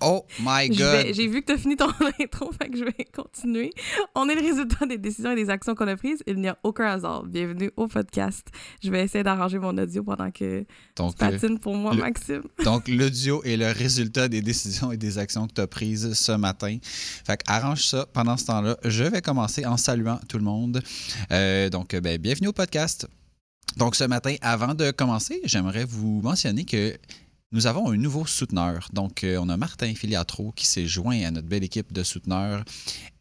Oh my god! J'ai vu que tu as fini ton intro, fait que je vais continuer. On est le résultat des décisions et des actions qu'on a prises. Il n'y a aucun hasard. Bienvenue au podcast. Je vais essayer d'arranger mon audio pendant que tu Donc, euh, patines pour moi, le- Maxime. donc l'audio est le résultat des décisions et des actions que tu as prises ce matin. Fait que arrange ça pendant ce temps-là. Je vais commencer en saluant tout le monde. Euh, donc, euh, ben, bienvenue au podcast. Donc, ce matin, avant de commencer, j'aimerais vous mentionner que nous avons un nouveau souteneur. Donc, euh, on a Martin Filiatro qui s'est joint à notre belle équipe de souteneurs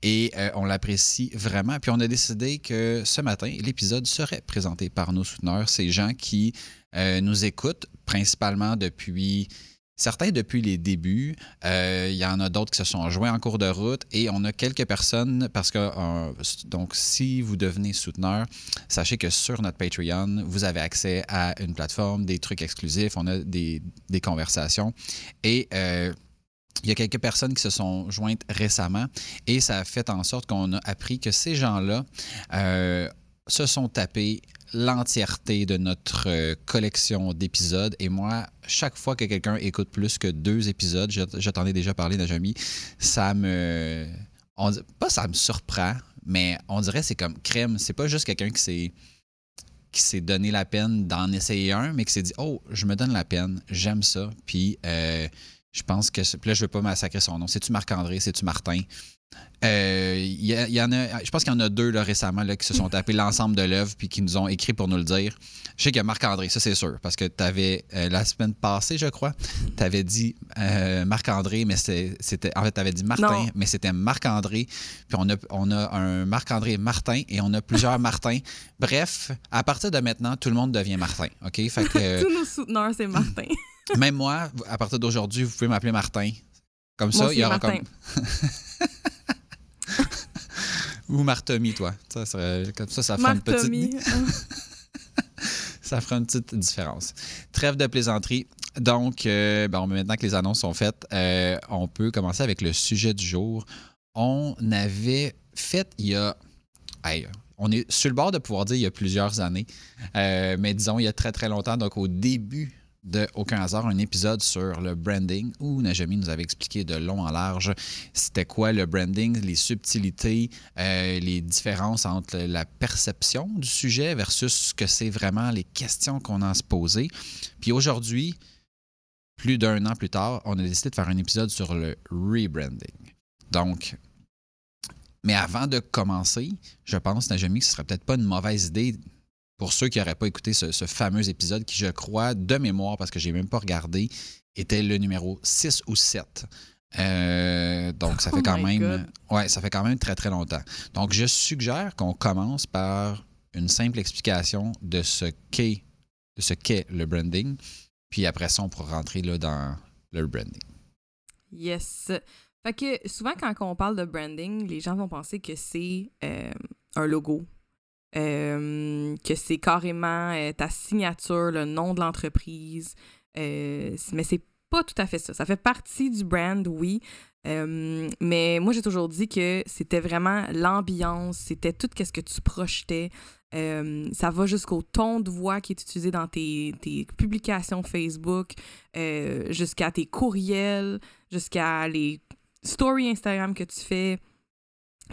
et euh, on l'apprécie vraiment. Puis, on a décidé que ce matin, l'épisode serait présenté par nos souteneurs, ces gens qui euh, nous écoutent principalement depuis. Certains depuis les débuts, Euh, il y en a d'autres qui se sont joints en cours de route et on a quelques personnes parce que euh, donc si vous devenez souteneur, sachez que sur notre Patreon, vous avez accès à une plateforme, des trucs exclusifs, on a des, conversations et euh, il y a quelques personnes qui se sont jointes récemment et ça a fait en sorte qu'on a appris que ces gens-là se sont tapés l'entièreté de notre euh, collection d'épisodes. Et moi, chaque fois que quelqu'un écoute plus que deux épisodes, je, t'en ai déjà parlé, Najami, ça me... On, pas ça me surprend, mais on dirait c'est comme crème. C'est pas juste quelqu'un qui s'est qui s'est donné la peine d'en essayer un, mais qui s'est dit Oh, je me donne la peine, j'aime ça. Puis euh, je pense que. Puis là, je veux pas massacrer son nom. C'est-tu Marc-André, c'est-tu Martin? Euh, y, a- il y en a, je pense qu'il y en a deux là, récemment là, qui se sont tapés l'ensemble de l'œuvre puis qui nous ont écrit pour nous le dire. Je sais qu'il y a Marc-André, ça c'est sûr, parce que tu avais, la semaine passée, je crois, tu avais dit euh, Marc-André, mais c'était. En fait, tu avais dit Martin, Non. mais c'était Marc-André. Puis on a, on a un Marc-André Martin et on a plusieurs Martins. Bref, à partir de maintenant, tout le monde devient Martin. OK? Fait que, euh, Tous nos souteneurs, c'est Martin. même moi, à partir d'aujourd'hui, vous pouvez m'appeler Martin. Comme ça, il y aura Martin. comme. Ou Martomi, toi. Ça, serait- comme ça, ça fera, une petite, ça fera une petite différence. Trêve de plaisanterie. Donc, euh, bon, maintenant que les annonces sont faites, euh, on peut commencer avec le sujet du jour. On avait fait il y a. hey, on est sur le bord de pouvoir dire il y a plusieurs années, euh, mais disons il y a très très longtemps, donc au début de Aucun hasard, un épisode sur le branding où Najami nous avait expliqué de long en large c'était quoi le branding, les subtilités, euh, les différences entre la perception du sujet versus ce que c'est vraiment les questions qu'on a à se poser. Puis aujourd'hui, plus d'un an plus tard, on a décidé de faire un épisode sur le rebranding. Donc, mais avant de commencer, je pense, Najami, que ce serait peut-être pas une mauvaise idée pour ceux qui n'auraient pas écouté ce, ce fameux épisode qui, je crois, de mémoire, parce que j'ai même pas regardé, était le numéro 6 ou 7. Euh, donc, ça fait Oh quand my même. God. Ouais, ça fait quand même très, très longtemps. Donc, je suggère qu'on commence par une simple explication de ce qu'est de ce qu'est le branding. Puis après ça, on pourra rentrer là, dans le branding. Yes. Fait que souvent, quand on parle de branding, les gens vont penser que c'est euh, un logo. Euh, que c'est carrément euh, ta signature, le nom de l'entreprise. Euh, mais c'est pas tout à fait ça. Ça fait partie du brand, oui. Euh, mais moi, j'ai toujours dit que c'était vraiment l'ambiance, c'était tout ce que tu projetais. Ça va jusqu'au ton de voix qui est utilisé dans tes, tes publications Facebook, jusqu'à tes courriels, jusqu'à les stories Instagram que tu fais.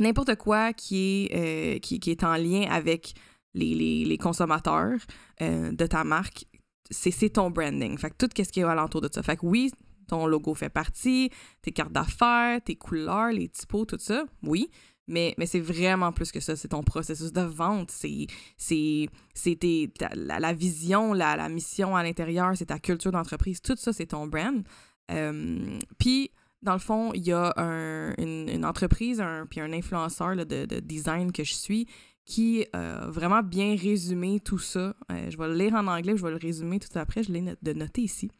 N'importe quoi qui est, euh, qui, est en lien avec les, consommateurs euh, de ta marque, c'est ton branding. Fait que tout ce qui est alentour de ça. Fait oui, Ton logo fait partie, tes cartes d'affaires, tes couleurs, les typos, tout ça, oui. Mais, c'est vraiment plus que ça. C'est ton processus de vente. C'est, la, la, vision, la, la mission à l'intérieur. C'est ta culture d'entreprise. Tout ça, c'est ton brand. Euh, puis, dans le fond, il y a un, une, entreprise, un, puis un influenceur de, de, design que je suis qui a vraiment bien résumé tout ça. Euh, je vais le lire en anglais, je vais le résumer tout après. Je l'ai de noter ici.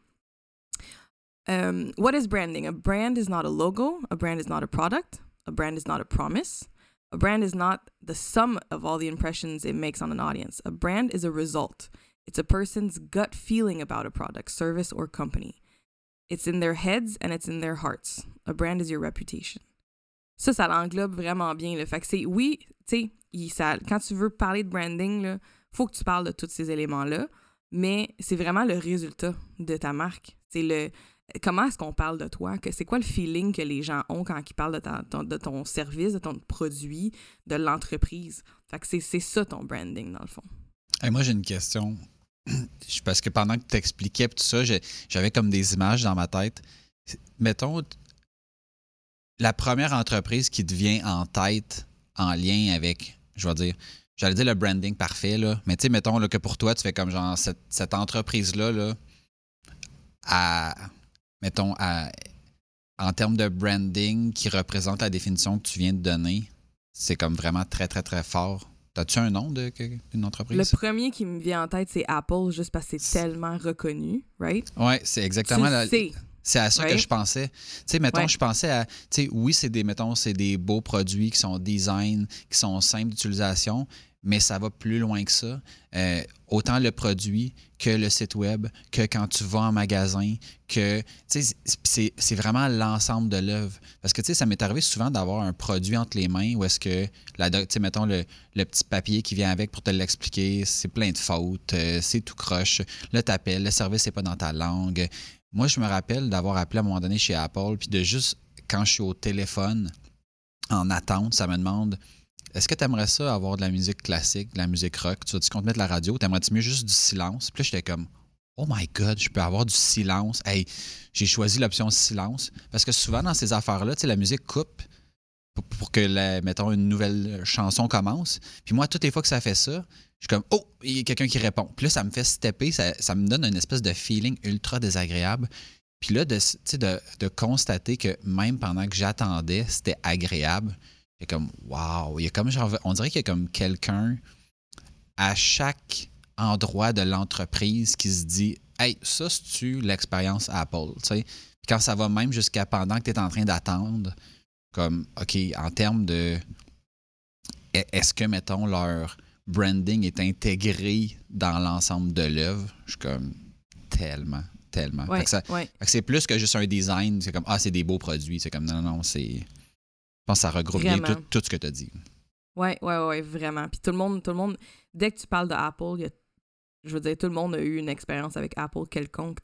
Um, what is branding? A brand is not a logo. A brand is not a product. A brand is not a promise. A brand is not the sum of all the impressions it makes on an audience. A brand is a result. It's a person's gut feeling about a product, service, or company. It's in their heads and it's in their hearts. A brand is your reputation. Ça, ça l'englobe vraiment bien. Le fait que c'est, oui, tu sais, quand tu veux parler de branding, il faut que tu parles de tous ces éléments-là, mais c'est vraiment le résultat de ta marque. C'est le, comment est-ce qu'on parle de toi? C'est quoi le feeling que les gens ont quand ils parlent de, ton, service, de ton produit, de l'entreprise? Fait que c'est ça ton branding, dans le fond. moi, j'ai une question. Parce que pendant que tu expliquais tout ça, j'avais comme des images dans ma tête. Mettons, la première entreprise qui te vient en tête en lien avec, je vais dire, j'allais dire le branding parfait, là, mais tu sais, mettons que pour toi, tu fais comme genre cette, entreprise-là, là, à, mettons, en termes de branding qui représente la définition que tu viens de donner, c'est comme vraiment très, très, très fort. As-tu un nom d'une entreprise? Le premier qui me vient en tête, c'est Apple, juste parce que c'est tellement reconnu, right? Oui, c'est exactement la. C'est à ça que je pensais. Tu sais, mettons, je pensais à, tu sais, oui, c'est des, mettons, c'est des beaux produits qui sont design, qui sont simples d'utilisation, mais ça va plus loin que ça. Euh, autant le produit que le site web, que quand tu vas en magasin, que c'est vraiment l'ensemble de l'œuvre. Parce que ça m'est arrivé souvent d'avoir un produit entre les mains où est-ce que, la, mettons le, le, petit papier qui vient avec pour te l'expliquer, c'est plein de fautes, euh, c'est tout croche. Là, tu appelles, le service n'est pas dans ta langue. Moi, je me rappelle d'avoir appelé à un moment donné chez Apple, puis de juste, quand je suis au téléphone, en attente, ça me demande est-ce que tu aimerais ça avoir de la musique classique, de la musique rock? Tu vas-tu comptes mettre la radio? T'aimerais-tu mieux juste du silence? Puis là, j'étais comme, oh my God, je peux avoir du silence. Hey, j'ai choisi l'option silence. Parce que souvent, dans ces affaires-là, tu sais, la musique coupe pour, que, mettons, une nouvelle chanson commence. Puis moi, toutes les fois que ça fait ça, je suis comme, oh, il y a quelqu'un qui répond. Puis là, ça me fait stepper, ça, me donne une espèce de feeling ultra désagréable. Puis là, de, constater que même pendant que j'attendais, c'était agréable, c'est comme, wow, il y a comme, genre, on dirait qu'il y a comme quelqu'un à chaque endroit de l'entreprise qui se dit, hey, ça, c'est-tu l'expérience Apple, tu sais? Quand ça va même jusqu'à pendant que tu es en train d'attendre, comme, OK, en termes de. E-, est-ce que, mettons, leur branding est intégré dans l'ensemble de l'œuvre? Je suis comme, tellement, tellement. c'est plus que juste un design, c'est comme, ah, c'est des beaux produits. C'est comme, non, non, c'est. Je pense que ça regroupe bien tout, ce que tu as dit. Oui, oui, oui, vraiment. Puis tout le monde, tout le monde, dès que tu parles d'Apple, je veux dire, tout le monde a eu une expérience avec Apple quelconque.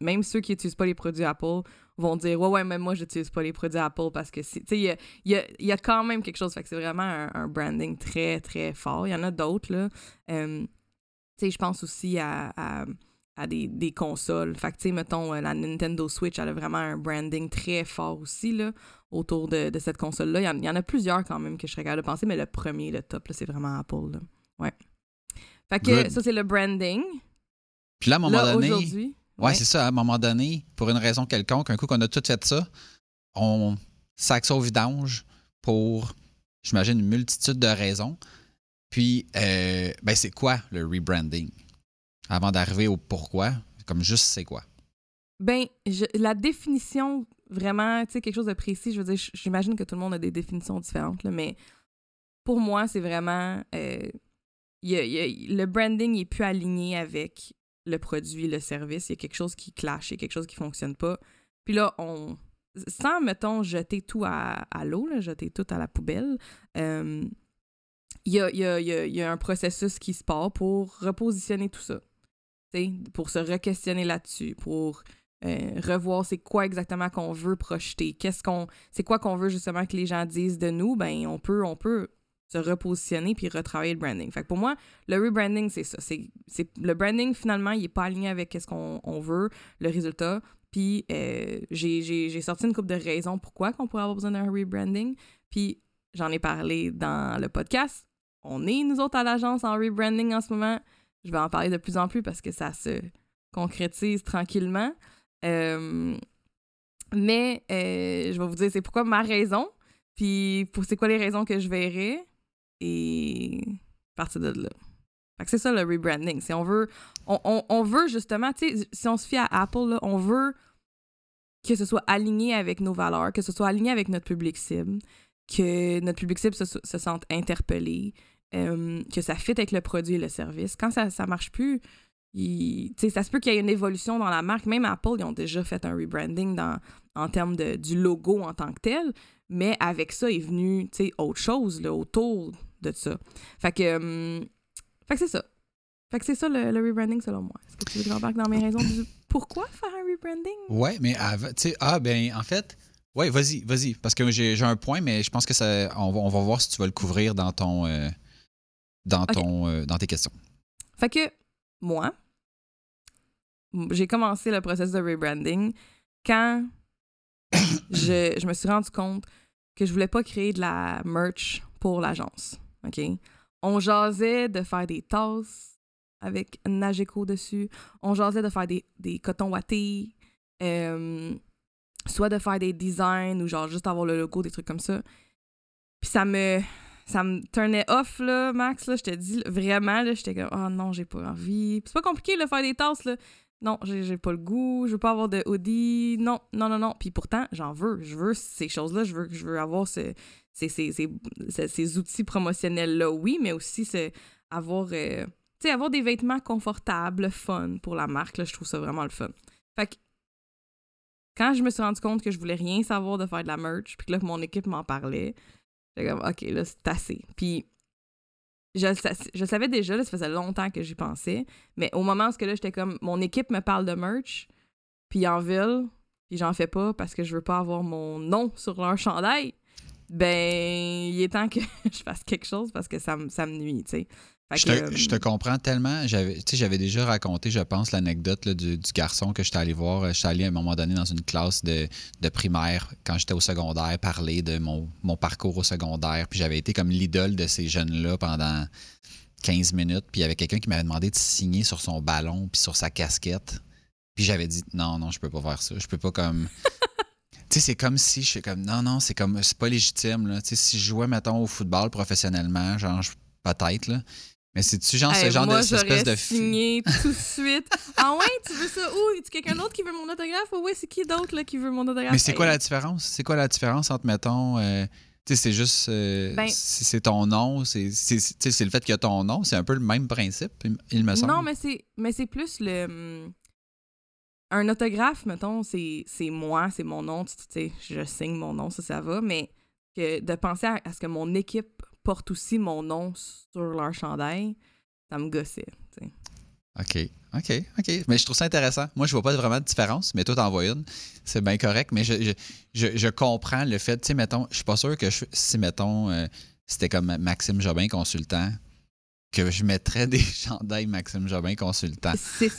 Même ceux qui n'utilisent pas les produits Apple vont dire Ouais, ouais, même moi, je n'utilise pas les produits Apple parce que il y a, quand même quelque chose. Fait que c'est vraiment un, branding très, très fort. Il y en a d'autres, là. Euh, je pense aussi à des, des consoles. Fait que, mettons, euh, la Nintendo Switch, elle a vraiment un branding très fort aussi, là, autour de, cette console-là. Il y, en, a plusieurs quand même que je serais capable de penser, mais le premier, le top, c'est vraiment Apple. Ouais. Fait que ça, c'est le branding. Puis là, à un moment donné... Ouais, ouais. c'est ça. À un moment donné, pour une raison quelconque, un coup qu'on a tout fait ça, on ça au vidange pour, j'imagine, une multitude de raisons. Puis, euh, ben, c'est quoi le rebranding? avant d'arriver au pourquoi, comme juste c'est quoi? Ben, la définition, vraiment, tu sais, quelque chose de précis, je veux dire, j'imagine que tout le monde a des définitions différentes, là, mais pour moi, c'est vraiment. Euh, le branding est plus aligné avec le produit, le service. Il y a quelque chose qui clash, il y a quelque chose qui fonctionne pas. Puis là, on. Sans, mettons, jeter tout à, l'eau, jeter tout à la poubelle, il y, a, un processus qui se part pour repositionner tout ça pour se re-questionner là-dessus, pour euh, revoir c'est quoi exactement qu'on veut projeter, qu'est-ce qu'on, c'est quoi qu'on veut justement que les gens disent de nous, ben on peut, on peut se repositionner puis retravailler le branding. Fait que pour moi, le rebranding, c'est ça. C'est, le branding, finalement, il n'est pas aligné avec ce qu'on on veut, le résultat. Puis euh, j'ai sorti une couple de raisons pourquoi qu'on pourrait avoir besoin d'un rebranding. Puis j'en ai parlé dans le podcast. On est, nous autres, à l'agence en rebranding en ce moment. Je vais en parler de plus en plus parce que ça se concrétise tranquillement. Euh, mais euh, je vais vous dire c'est pourquoi ma raison, puis pour c'est quoi les raisons que je verrai, et partir de là. Fait que c'est ça le rebranding. Si on veut, on, veut justement, si on se fie à Apple, on veut que ce soit aligné avec nos valeurs, que ce soit aligné avec notre public cible, que notre public cible se, se sente interpellé, euh, que ça fit avec le produit et le service. Quand ça ne marche plus, ça se peut qu'il y ait une évolution dans la marque. Même Apple, ils ont déjà fait un rebranding en termes de, du logo en tant que tel. Mais avec ça est venu autre chose autour de ça. Fait que, hum, fait que c'est ça. Fait que c'est ça le, rebranding selon moi. Est-ce que tu veux que j'embarque dans mes raisons du pourquoi faire un rebranding? Ouais, mais tu sais, ah ben en fait, ouais, vas-y, vas-y. Parce que j'ai un point, mais je pense que ça. On va, on va voir si tu vas le couvrir dans ton. Euh, dans ton. Euh, dans tes questions. Fait que moi, j'ai commencé le processus de rebranding quand je, je, me suis rendu compte que je voulais pas créer de la merch pour l'agence. OK? On jasait de faire des tasses avec Nageco dessus. On jasait de faire des, des cotons wattés. Euh, soit de faire des designs ou genre juste avoir le logo, des trucs comme ça. Puis ça me ça me turnait off là, Max là, je te dis vraiment là, j'étais comme oh non, j'ai pas envie. c'est pas compliqué de faire des tasses là. Non, j'ai pas le goût, je veux pas avoir de hoodie. Non, non, non, non. Puis pourtant, j'en veux. Je veux ces choses-là. Je veux, je veux avoir ces, ces, ces, outils promotionnels-là, oui, mais aussi avoir, euh, avoir des vêtements confortables, fun pour la marque. Là, je trouve ça vraiment le fun. Fait que quand je me suis rendu compte que je voulais rien savoir de faire de la merch, puis que là, mon équipe m'en parlait, j'étais comme, OK, là, c'est assez. Puis je, je savais déjà, ça faisait longtemps que j'y pensais, mais au moment où là, j'étais comme, mon équipe me parle de merch, puis en ville, puis j'en fais pas parce que je veux pas avoir mon nom sur leur chandail, ben, il est temps que je fasse quelque chose parce que ça, ça me nuit, tu sais. Je te, euh, comprends tellement. J'avais, j'avais déjà raconté, je pense, l'anecdote du, garçon que j'étais allé voir. J'étais allé à un moment donné dans une classe de, primaire quand j'étais au secondaire parler de mon, parcours au secondaire. Puis j'avais été comme l'idole de ces jeunes-là pendant 15 minutes. Puis il y avait quelqu'un qui m'avait demandé de signer sur son ballon puis sur sa casquette. Puis j'avais dit non, non, je peux pas faire ça. Je peux pas comme. tu sais, c'est comme si je suis comme non, non, c'est comme c'est pas légitime. Là. Tu sais, si je jouais, mettons, au football professionnellement, genre, peut-être, là. Mais c'est-tu genre ce genre de espèce de signé tout de suite. ah ouais, tu veux ça où? Tu quelqu'un d'autre qui veut mon autographe? Oh ouais, c'est qui d'autre là, qui veut mon autographe? Mais c'est quoi la différence? C'est quoi la différence entre, mettons, euh, tu sais, c'est juste. Euh, ben c'est ton nom, c'est le fait qu'il y a ton nom, c'est un peu le même principe, il me semble. Non, mais c'est mais c'est plus le. Un autographe, mettons, c'est moi, c'est mon nom, tu sais, je signe mon nom, ça, ça va, mais que de penser à ce que mon équipe portent aussi mon nom sur leur chandail, ça me gossait. OK. OK, OK. Mais je trouve ça intéressant. Moi, je vois pas vraiment de différence, mais toi, t'en vois une. C'est bien correct. Mais je, je, comprends le fait, tu sais, mettons, je suis pas sûr que si, mettons, euh, c'était comme Maxime Jobin, consultant, que je mettrais des chandails Maxime Jobin, consultant,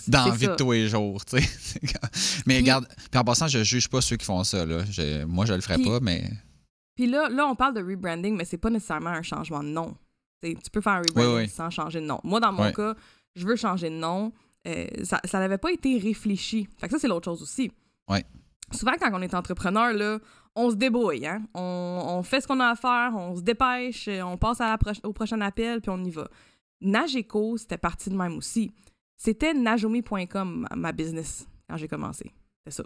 dans vie de tous les jours, tu sais. mais regarde, puis en passant, je juge pas ceux qui font ça, là. moi, je le ferais pas, mais... Puis là, là, on parle de rebranding, mais c'est pas nécessairement un changement de nom. tu peux faire un rebranding sans changer de nom. Moi, dans mon cas, je veux changer de nom. Euh, ça n'avait pas été réfléchi. Fait que ça, c'est l'autre chose aussi. Ouais. Souvent, quand on est entrepreneur, là, on se débrouille. Hein? On, fait ce qu'on a à faire, on se dépêche, on passe à au prochain appel, puis on y va. Nageco, c'était parti de même aussi. C'était najomi.com, ma business, quand j'ai commencé. C'est ça.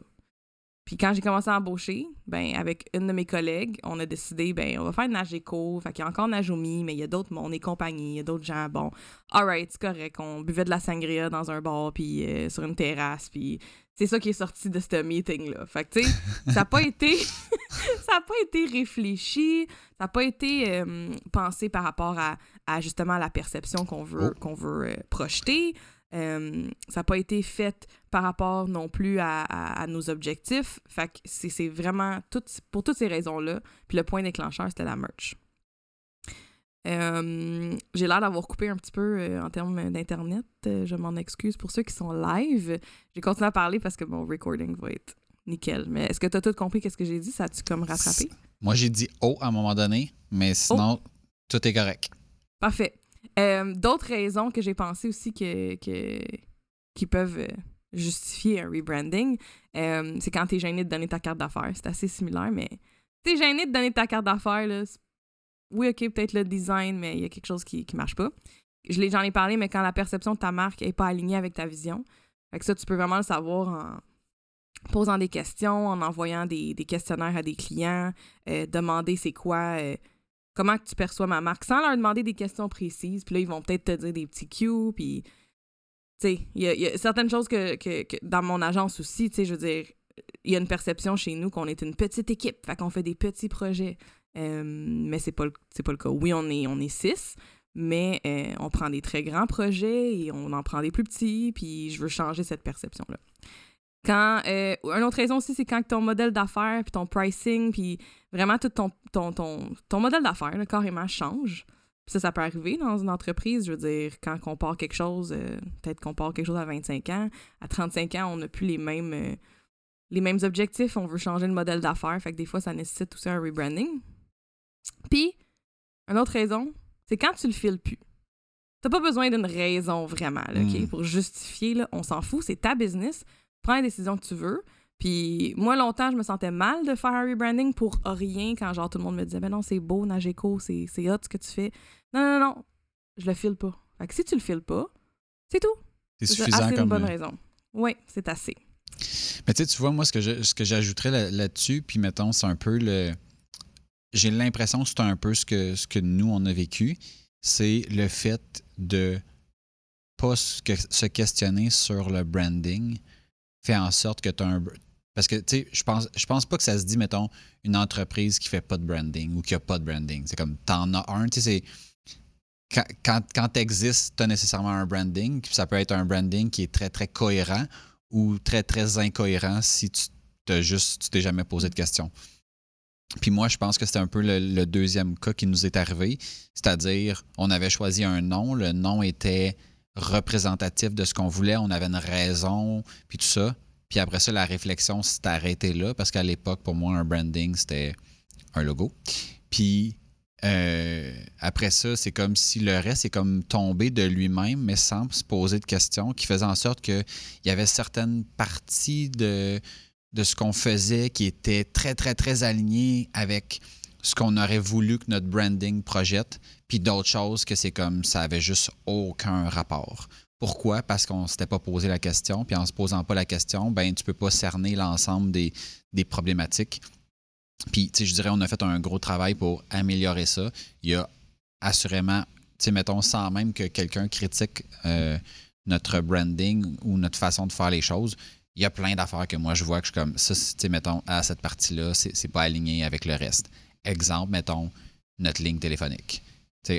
Puis quand j'ai commencé à embaucher, ben avec une de mes collègues, on a décidé, ben on va faire Nageco. Fait qu'il y a encore Najomi, mais il y a d'autres, on est compagnie, il y a d'autres gens. Bon, alright, c'est correct. On buvait de la sangria dans un bar, puis euh, sur une terrasse, puis c'est ça qui est sorti de ce meeting-là. Fait que, tu sais, ça n'a pas été... ça a pas été réfléchi, ça n'a pas été euh, pensé par rapport à, justement la perception qu'on veut, oh. qu'on veut euh, projeter. Ça n'a pas été fait par rapport non plus à, nos objectifs. Fait que c'est vraiment tout, pour toutes ces raisons-là. Puis le point déclencheur, c'était la merch. Euh, j'ai l'air d'avoir coupé un petit peu euh, en termes d'Internet. je m'en excuse pour ceux qui sont live. J'ai continué à parler parce que mon recording va être nickel. Mais est-ce que tu as tout compris qu'est-ce que j'ai dit? Ça a-tu comme rattrapé? Moi, j'ai dit O à un moment donné, mais sinon, tout est correct. Parfait. Euh, d'autres raisons que j'ai pensé aussi que, que, qui peuvent euh, justifier un rebranding, euh, c'est quand tu es gêné de donner ta carte d'affaires. C'est assez similaire, mais tu es gêné de donner ta carte d'affaires. Oui, OK, peut-être le design, mais il y a quelque chose qui ne marche pas. J'en ai, parlé, mais quand la perception de ta marque n'est pas alignée avec ta vision, ça, tu peux vraiment le savoir en posant des questions, en envoyant des, questionnaires à des clients, demander c'est quoi comment tu perçois ma marque sans leur demander des questions précises. Puis là, ils vont peut-être te dire des petits cues. Puis, il y, a certaines choses que, dans mon agence aussi, tu sais, je veux dire, il y a une perception chez nous qu'on est une petite équipe, fait qu'on fait des petits projets. Euh, mais c'est pas, pas le cas. Oui, on est, six, mais euh, on prend des très grands projets et on en prend des plus petits, puis je veux changer cette perception-là. Quand, euh, une autre raison aussi, c'est quand ton modèle d'affaires, puis ton pricing, puis vraiment tout ton, ton, ton, ton modèle d'affaires, carrément, change. Puis ça, ça peut arriver dans une entreprise. Je veux dire, quand on part quelque chose, euh, peut-être qu'on part quelque chose à 25 ans, à 35 ans, on n'a plus les mêmes, euh, les mêmes objectifs, on veut changer le modèle d'affaires. Fait que des fois, ça nécessite aussi un rebranding. Puis, une autre raison, c'est quand tu le files plus. T'as pas besoin d'une raison vraiment, là, hmm. pour justifier, là, on s'en fout, c'est ta business prends la décision que tu veux. Puis moi, longtemps, je me sentais mal de faire un rebranding pour rien quand genre tout le monde me disait Ben non, c'est beau, Nageco, c'est hot ce que tu fais. Non, non, non, je le file pas. Fait que si tu le files pas, c'est tout. C'est suffisant C'est une bonne euh, raison. Oui, c'est assez. Mais tu sais, tu vois, moi, ce que, ce que j'ajouterais là-dessus, puis mettons, c'est un peu le. J'ai l'impression que c'est un peu ce que, ce que nous, on a vécu. C'est le fait de pas se questionner sur le branding, fait en sorte que tu as un. Parce que, tu sais, je pense, je pense pas que ça se dit, mettons, une entreprise qui fait pas de branding ou qui a pas de branding. C'est comme, t'en as un, tu sais. Quand, quand, tu existes, tu as nécessairement un branding. Ça peut être un branding qui est très, très cohérent ou très, très incohérent si tu t'es juste, tu t'es jamais posé de questions. Puis moi, je pense que c'était un peu le, deuxième cas qui nous est arrivé. C'est-à-dire, on avait choisi un nom. Le nom était représentatif de ce qu'on voulait, on avait une raison, puis tout ça. Puis après ça, la réflexion s'est arrêtée là, parce qu'à l'époque, pour moi, un branding, c'était un logo. Puis euh, après ça, c'est comme si le reste est comme tombé de lui-même, mais sans se poser de questions, qui faisait en sorte qu'il y avait certaines parties de, de ce qu'on faisait qui étaient très, très, très alignées avec ce qu'on aurait voulu que notre branding projette, puis d'autres choses que c'est comme ça avait juste aucun rapport. Pourquoi? Parce qu'on ne s'était pas posé la question, puis en se posant pas la question, ben tu peux pas cerner l'ensemble des, problématiques. Puis, je dirais, on a fait un gros travail pour améliorer ça. Il y a assurément, mettons, sans même que quelqu'un critique euh, notre branding ou notre façon de faire les choses, il y a plein d'affaires que moi je vois que je suis comme ça, tu mettons, à cette partie-là, c'est pas aligné avec le reste. Exemple, mettons, notre ligne téléphonique.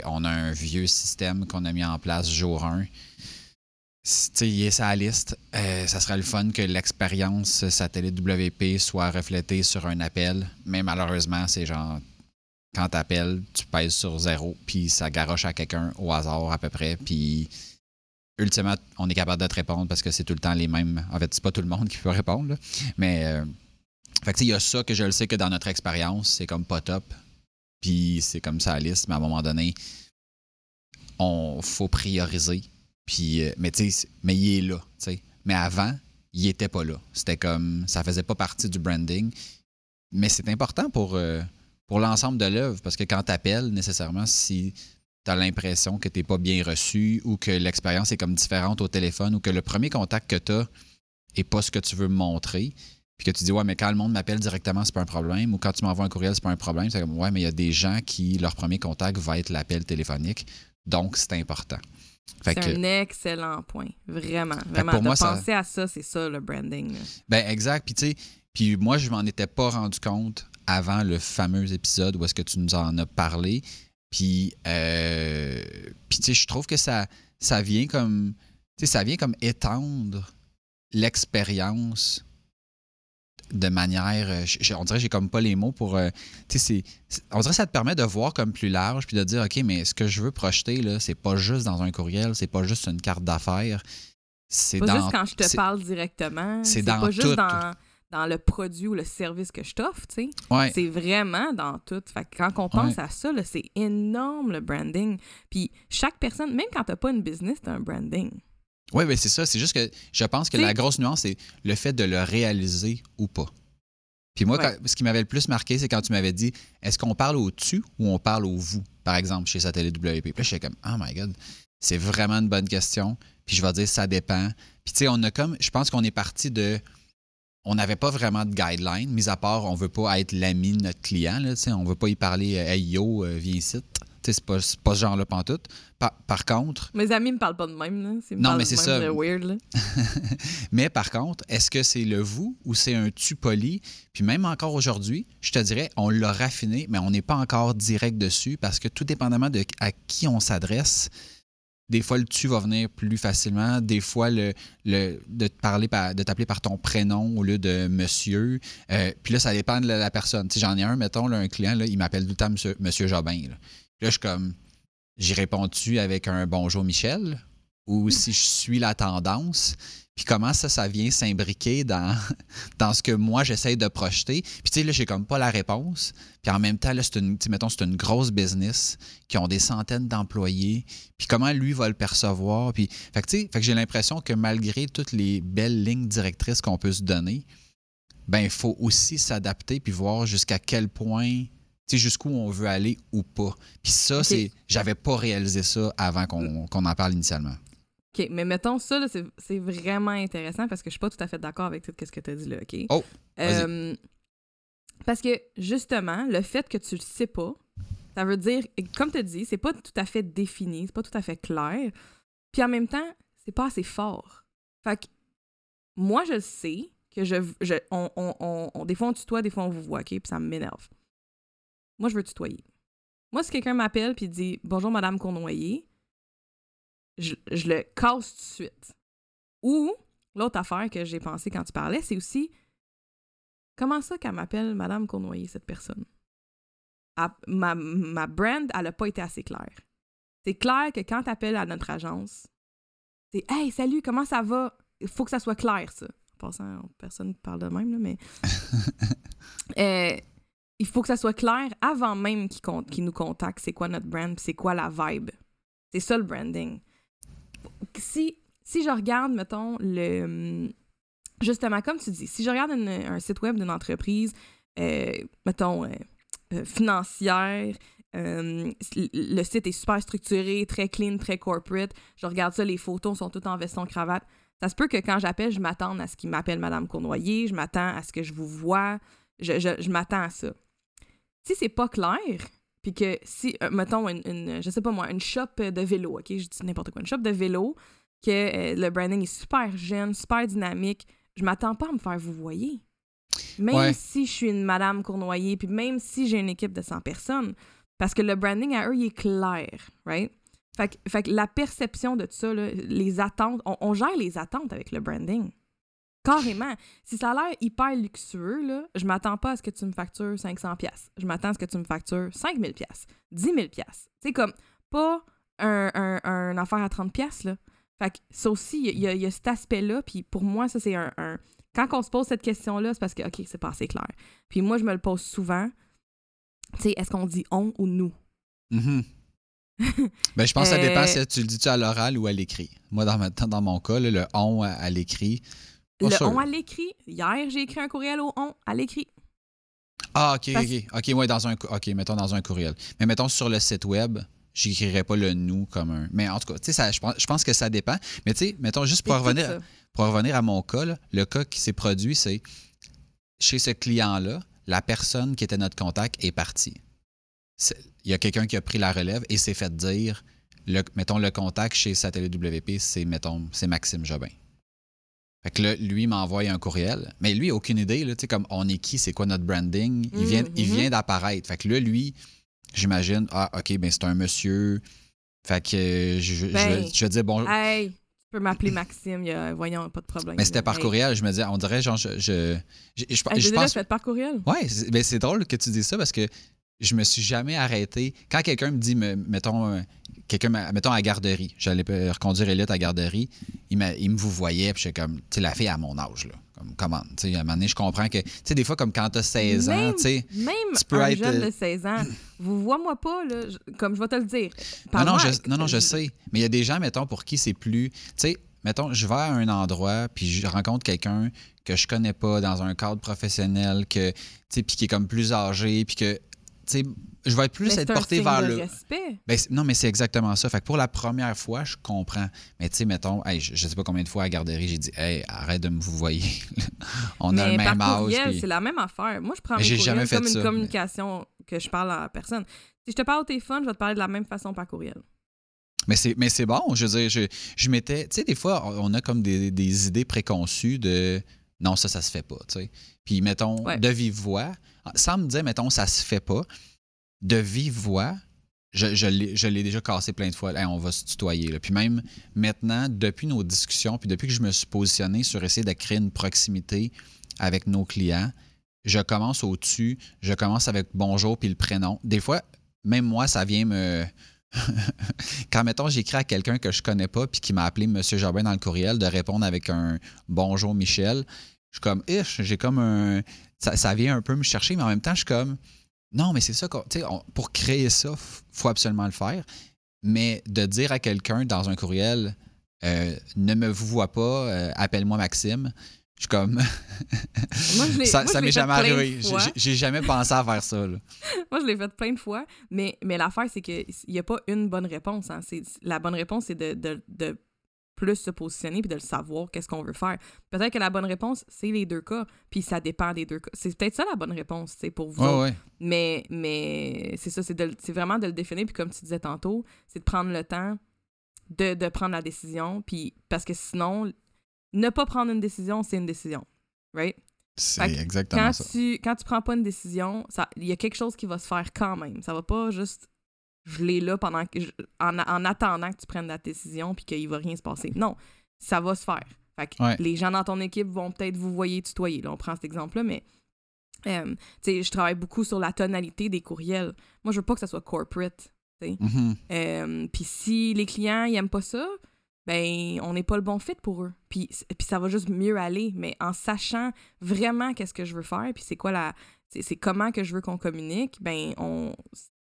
on a un vieux système qu'on a mis en place jour 1. Il est sa liste. Euh, ça serait le fun que l'expérience satellite WP soit reflétée sur un appel, mais malheureusement, c'est genre quand tu appelles, tu pèses sur zéro, puis ça garoche à quelqu'un au hasard à peu près, puis ultimement, on est capable de te répondre parce que c'est tout le temps les mêmes. En fait, c'est pas tout le monde qui peut répondre, mais euh, fait que, il y a ça que je le sais que dans notre expérience, c'est comme pas top. Puis c'est comme ça à liste, mais à un moment donné, on faut prioriser. Puis, euh, mais tu mais il est là, tu sais. Mais avant, il était pas là. C'était comme, ça faisait pas partie du branding. Mais c'est important pour, euh, pour l'ensemble de l'œuvre, parce que quand tu appelles, nécessairement, si tu as l'impression que tu n'es pas bien reçu ou que l'expérience est comme différente au téléphone ou que le premier contact que tu as n'est pas ce que tu veux montrer, puis que tu dis, ouais, mais quand le monde m'appelle directement, c'est pas un problème, ou quand tu m'envoies un courriel, c'est pas un problème, c'est comme, ouais, mais il y a des gens qui, leur premier contact va être l'appel téléphonique, donc c'est important. C'est un excellent point. Vraiment. Vraiment. Pour moi, penser à ça, c'est ça le branding. Ben, exact. Puis, tu sais, puis moi, je m'en étais pas rendu compte avant le fameux épisode où est-ce que tu nous en as parlé. Puis, euh, puis tu sais, je trouve que ça, ça vient comme, tu sais, ça vient comme étendre l'expérience de manière. Euh, on dirait que j'ai comme pas les mots pour. Euh, tu sais, on dirait que ça te permet de voir comme plus large puis de dire, OK, mais ce que je veux projeter, là, c'est pas juste dans un courriel, c'est pas juste une carte d'affaires. C'est pas juste quand je te parle directement. C'est pas juste dans, dans le produit ou le service que je t'offre, tu sais. Ouais. C'est vraiment dans tout. Fait que quand on pense à ça, là, c'est énorme le branding. Puis chaque personne, même quand t'as pas une business, t'as un branding. Oui, mais c'est ça. C'est juste que je pense que la grosse nuance, c'est le fait de le réaliser ou pas. Puis moi, Ouais. quand- ce qui m'avait le plus marqué, c'est quand tu m'avais dit est-ce qu'on parle au tu ou on parle au vous, par exemple, chez Satellite WP. Puis là, j'étais comme oh my God, c'est vraiment une bonne question. Puis je vais dire ça dépend. Puis tu sais, on a comme, je pense qu'on est parti de. On n'avait pas vraiment de guideline, mis à part on veut pas être l'ami de notre client. Là, tu sais, on veut pas y parler euh, Hey yo, euh, viens ici. C'est pas, pas ce genre-là pantoute. Par, par contre, Mes amis me parlent pas de même, là. Me Non, mais c'est ça. de weird, là. Mais par contre, est-ce que c'est le vous ou c'est un tu poli? Puis même encore aujourd'hui, je te dirais, on l'a raffiné, mais on n'est pas encore direct dessus parce que tout dépendamment de à qui on s'adresse, des fois le tu va venir plus facilement, des fois le, le de te parler par, de t'appeler par ton prénom au lieu de monsieur. Euh, puis là, ça dépend de la, la personne. Sais, j'en ai un, mettons, là, un client, là, il m'appelle tout le temps monsieur, monsieur Jobin. Là. Là, je suis comme j'y réponds-tu avec un bonjour Michel? Ou si je suis la tendance, puis comment ça, ça vient s'imbriquer dans, dans ce que moi, j'essaye de projeter? Puis, tu sais, là, j'ai comme pas la réponse. Puis, en même temps, là, c'est une, mettons, c'est une grosse business qui ont des centaines d'employés. Puis, comment lui va le percevoir? Puis, fait que, tu sais, fait que j'ai l'impression que malgré toutes les belles lignes directrices qu'on peut se donner, ben, il faut aussi s'adapter puis voir jusqu'à quel point, jusqu'où on veut aller ou pas. Puis ça, c'est, j'avais pas réalisé ça avant qu'on, en parle initialement. OK, mais mettons ça, c'est, vraiment intéressant parce que je suis pas tout à fait d'accord avec tout ce que tu as dit là, OK? Oh. Euh, parce que, justement, le fait que tu le sais pas, ça veut dire, comme tu dis, c'est pas tout à fait défini, c'est pas tout à fait clair. Puis en même temps, c'est pas assez fort. Fait que, moi, je le sais que je, je on, on, on- on- des fois on tutoie, des fois on vous voit, OK? Puis ça m'énerve. Moi, je veux tutoyer. Moi, si quelqu'un m'appelle puis dit Bonjour, Madame Cournoyer, je, je le casse tout de suite. Ou, l'autre affaire que j'ai pensé quand tu parlais, c'est aussi comment ça qu'elle m'appelle Madame Cournoyer, cette personne? Elle- ma, ma brand, elle n'a pas été assez claire. C'est clair que quand tu appelles à notre agence, c'est Hey, salut, comment ça va? Il faut que ça soit clair, ça. En passant, personne ne parle de même, là, mais. Euh, il faut que ça soit clair avant même qu'ils qu'ils nous contactent c'est quoi notre brand, c'est quoi la vibe. C'est ça le branding. Si, si je regarde, mettons, le. hum, Justement, comme tu dis, si je regarde un site web d'une entreprise, euh, mettons, euh, euh, financière, euh, le site est super structuré, très clean, très corporate. Je regarde ça, les photos sont toutes en veston cravate. Ça se peut que quand j'appelle, je m'attende à ce qu'il m'appelle Madame Cournoyer, je m'attends à ce que je vous vois, je, je- je m'attends à ça. Si c'est pas clair, puis que si, euh, mettons, une, une- je sais pas moi, une shop de vélo, OK, je dis n'importe quoi, une shop de vélo, que euh, le branding est super jeune, super dynamique, je m'attends pas à me faire vous voyez. Même Ouais. si je suis une Madame Cournoyer, puis même si j'ai une équipe de 100 personnes, parce que le branding à eux, il est clair, right? Fait que, fait que la perception de ça, là, les attentes, on, on gère les attentes avec le branding. Carrément. Si ça a l'air hyper luxueux, là, je m'attends pas à ce que tu me factures 500 pièces. Je m'attends à ce que tu me factures 5000 pièces, 10 000 pièces. C'est comme pas un, un, un affaire à 30 pièces là. Fait que ça aussi, il y, a- il y a cet aspect-là, puis pour moi, ça c'est un, un- Quand on se pose cette question-là, c'est parce que, OK, c'est pas assez clair. Puis moi, je me le pose souvent. Tu sais, est-ce qu'on dit on ou nous? Mhm. ben, je pense que ça Euh, dépend si tu le dis-tu à l'oral ou à l'écrit. Moi, dans, ma- dans mon cas, là, le on à, à l'écrit. Pas le sûr. on à l'écrit. Hier, j'ai écrit un courriel au on à l'écrit. Ah, OK, Parce- OK. OK, ouais, dans un, OK, mettons dans un courriel. Mais mettons sur le site web, j'écrirais pas le nous comme un. Mais en tout cas, tu sais, ça- je pense, je pense que ça dépend. Mais tu sais, mettons juste pour revenir, pour revenir à mon cas, là, le cas qui s'est produit, c'est chez ce client-là, la personne qui était notre contact est partie. Il y a quelqu'un qui a pris la relève et s'est fait dire, le, mettons, le contact chez Satellite WP, c'est, mettons, c'est Maxime Jobin. Fait que là, lui m'envoie un courriel, mais lui, aucune idée, là, tu sais, comme on est qui, c'est quoi notre branding, il vient, il Mhm. vient d'apparaître. Fait que là, lui, j'imagine, ah, OK, ben c'est un monsieur. Fait que je, Ben, je, vais dire bon. Hey, tu peux m'appeler Maxime, y a- voyons, pas de problème. Mais c'était par Hey. courriel, je me disais, on dirait, genre, je. je, je, je- je j'ai déjà pense. fait par courriel. Ouais, c'est ben, c'est drôle que tu dis ça parce que je me suis jamais arrêté. Quand quelqu'un me dit, me- mettons, euh, quelqu'un, mettons à la garderie, j'allais euh, reconduire Elliot à la garderie, il, m'a- il me vous voyait, puis j'étais comme, tu sais, la fille à mon âge, là. Comme, comment, tu sais, à un moment donné, je comprends que, tu sais, des fois, comme quand t'as 16 ans, Même- tu sais. Même Tu peux un être, jeune euh, de 16 ans, vous vois-moi pas, là, comme je vais te le dire. Non, Par non, moi, je, non, non, je sais. Mais il y a des gens, mettons, pour qui c'est plus. Tu sais, mettons, je vais à un endroit, puis je rencontre quelqu'un que je connais pas dans un cadre professionnel, que, tu sais, puis qui est comme plus âgé, puis que, je vais être plus Mais être un porté signe vers de le. respect. Ben, non, mais c'est exactement ça. Fait que pour la première fois, je comprends. Mais tu sais, mettons, hey, je, je sais pas combien de fois à la garderie, j'ai dit, hey, arrête de me vous voyer. On a le même par âge. courriel, puis- c'est la même affaire. Moi, je prends mes jamais fait comme une mais- communication que je parle à la personne. Si je te parle au téléphone, je vais te parler de la même façon par courriel. Mais c'est, mais c'est bon, je veux dire, je, je m'étais. Tu sais, des fois, on a comme des, des idées préconçues de non, ça, ça se fait pas, sais. Puis, mettons, Ouais. de vive voix, sans me dire, mettons, ça se fait pas, de vive voix, je, l'ai, déjà cassé plein de fois. On va se tutoyer. là. Puis même maintenant, depuis nos discussions, puis depuis que je me suis positionné sur essayer de créer une proximité avec nos clients, je commence au-dessus, je commence avec bonjour puis le prénom. Des fois, même moi, ça vient me. Quand, mettons, j'écris à quelqu'un que je connais pas puis qui m'a appelé Monsieur Jobin dans le courriel, de répondre avec un bonjour Michel, je suis comme, j'ai comme un. Ça, ça vient un peu me chercher, mais en même temps, je suis comme, non, mais c'est ça, on- pour créer ça, il faut absolument le faire. Mais de dire à quelqu'un dans un courriel, euh, ne me vois pas, euh, appelle-moi Maxime, je suis comme. Moi, je l'ai- ça ça m'est jamais arrivé. J'ai- jamais pensé à faire ça. là. Moi, je l'ai fait plein de fois, mais, mais l'affaire, c'est qu'il n'y a pas une bonne réponse. hein. La bonne réponse, c'est de, de, de plus se positionner puis de le savoir, qu'est-ce qu'on veut faire. Peut-être que la bonne réponse, c'est les deux cas, puis ça dépend des deux cas. C'est peut-être ça la bonne réponse, c'est pour vous. Ouais. Mais, mais c'est ça, c'est de le- c'est vraiment de le définir, puis comme tu disais tantôt, c'est de prendre le temps de, de prendre la décision, puis parce que sinon, ne pas prendre une décision, c'est une décision. Right? C'est exactement quand ça. tu quand tu prends pas une décision, il y a quelque chose qui va se faire quand même. Ça va pas juste je l'ai là pendant que je- en, en attendant que tu prennes la décision puis qu'il va rien se passer. Non, ça va se faire. Fait que Ouais. les gens dans ton équipe vont peut-être vous voyer tutoyer. Là, on prend cet exemple-là, mais euh, je travaille beaucoup sur la tonalité des courriels. Moi, je veux pas que ça soit corporate. Mhm. Euh, puis si les clients ils aiment pas ça, ben on n'est pas le bon fit pour eux. Puis, ça va juste mieux aller, mais en sachant vraiment qu'est-ce que je veux faire, puis c'est quoi la c'est c'est comment que je veux qu'on communique, ben on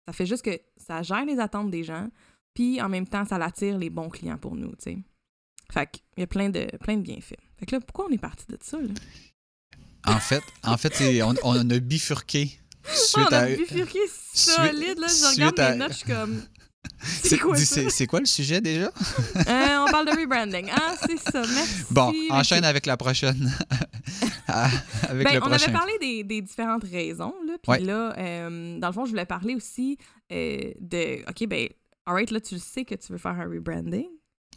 ça fait juste que ça gère les attentes des gens, puis en même temps ça attire les bons clients pour nous, tu sais. Fait qu'il y a plein de plein de bienfaits. Fait que là pourquoi on est parti de ça là? En fait, en fait on, on a bifurqué suite Oh, on a à. bifurqué suite- solide là, je suite regarde à- mes notes, je suis comme C'est quoi le sujet déjà? Euh, on parle de rebranding. Ah, c'est ça. Merci. Bon, merci. enchaîne avec la prochaine. Ah, avec Ben, le on prochain. avait parlé des, des différentes raisons. Là, puis Ouais. là, euh, dans le fond, je voulais parler aussi euh, de OK, ben, alright, là, tu le sais que tu veux faire un rebranding.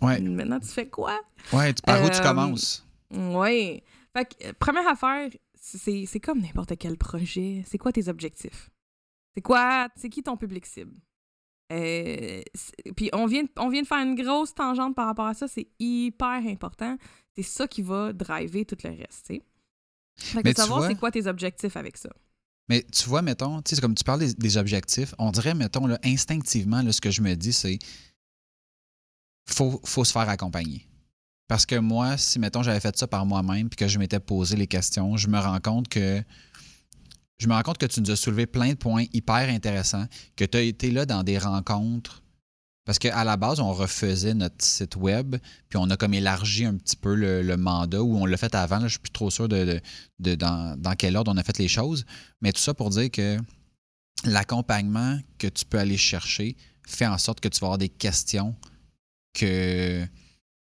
Ouais, Maintenant, tu fais quoi? ouais, tu- par où tu commences? Oui. Fait que, première affaire, c'est comme n'importe quel projet. C'est quoi tes objectifs? C'est quoi? C'est qui ton public cible? Euh, puis on vient, on vient de faire une grosse tangente par rapport à ça. C'est hyper important. C'est ça qui va driver tout le reste, tu sais. Fait que Mais de tu savoir vois- c'est quoi tes objectifs avec ça. Mais tu vois, mettons, tu sais, c'est comme tu parles des, des objectifs, on dirait, mettons, là, instinctivement, là, ce que je me dis, c'est faut, faut se faire accompagner. Parce que moi, si, mettons, j'avais fait ça par moi-même puis que je m'étais posé les questions, je me rends compte que je me rends compte que tu nous as soulevé plein de points hyper intéressants, que tu as été là dans des rencontres. Parce qu'à la base, on refaisait notre site web, puis on a comme élargi un petit peu le, mandat, ou on l'a fait avant, je ne suis plus trop sûr de, dans, quel ordre on a fait les choses. Mais tout ça pour dire que l'accompagnement que tu peux aller chercher fait en sorte que tu vas avoir des questions que,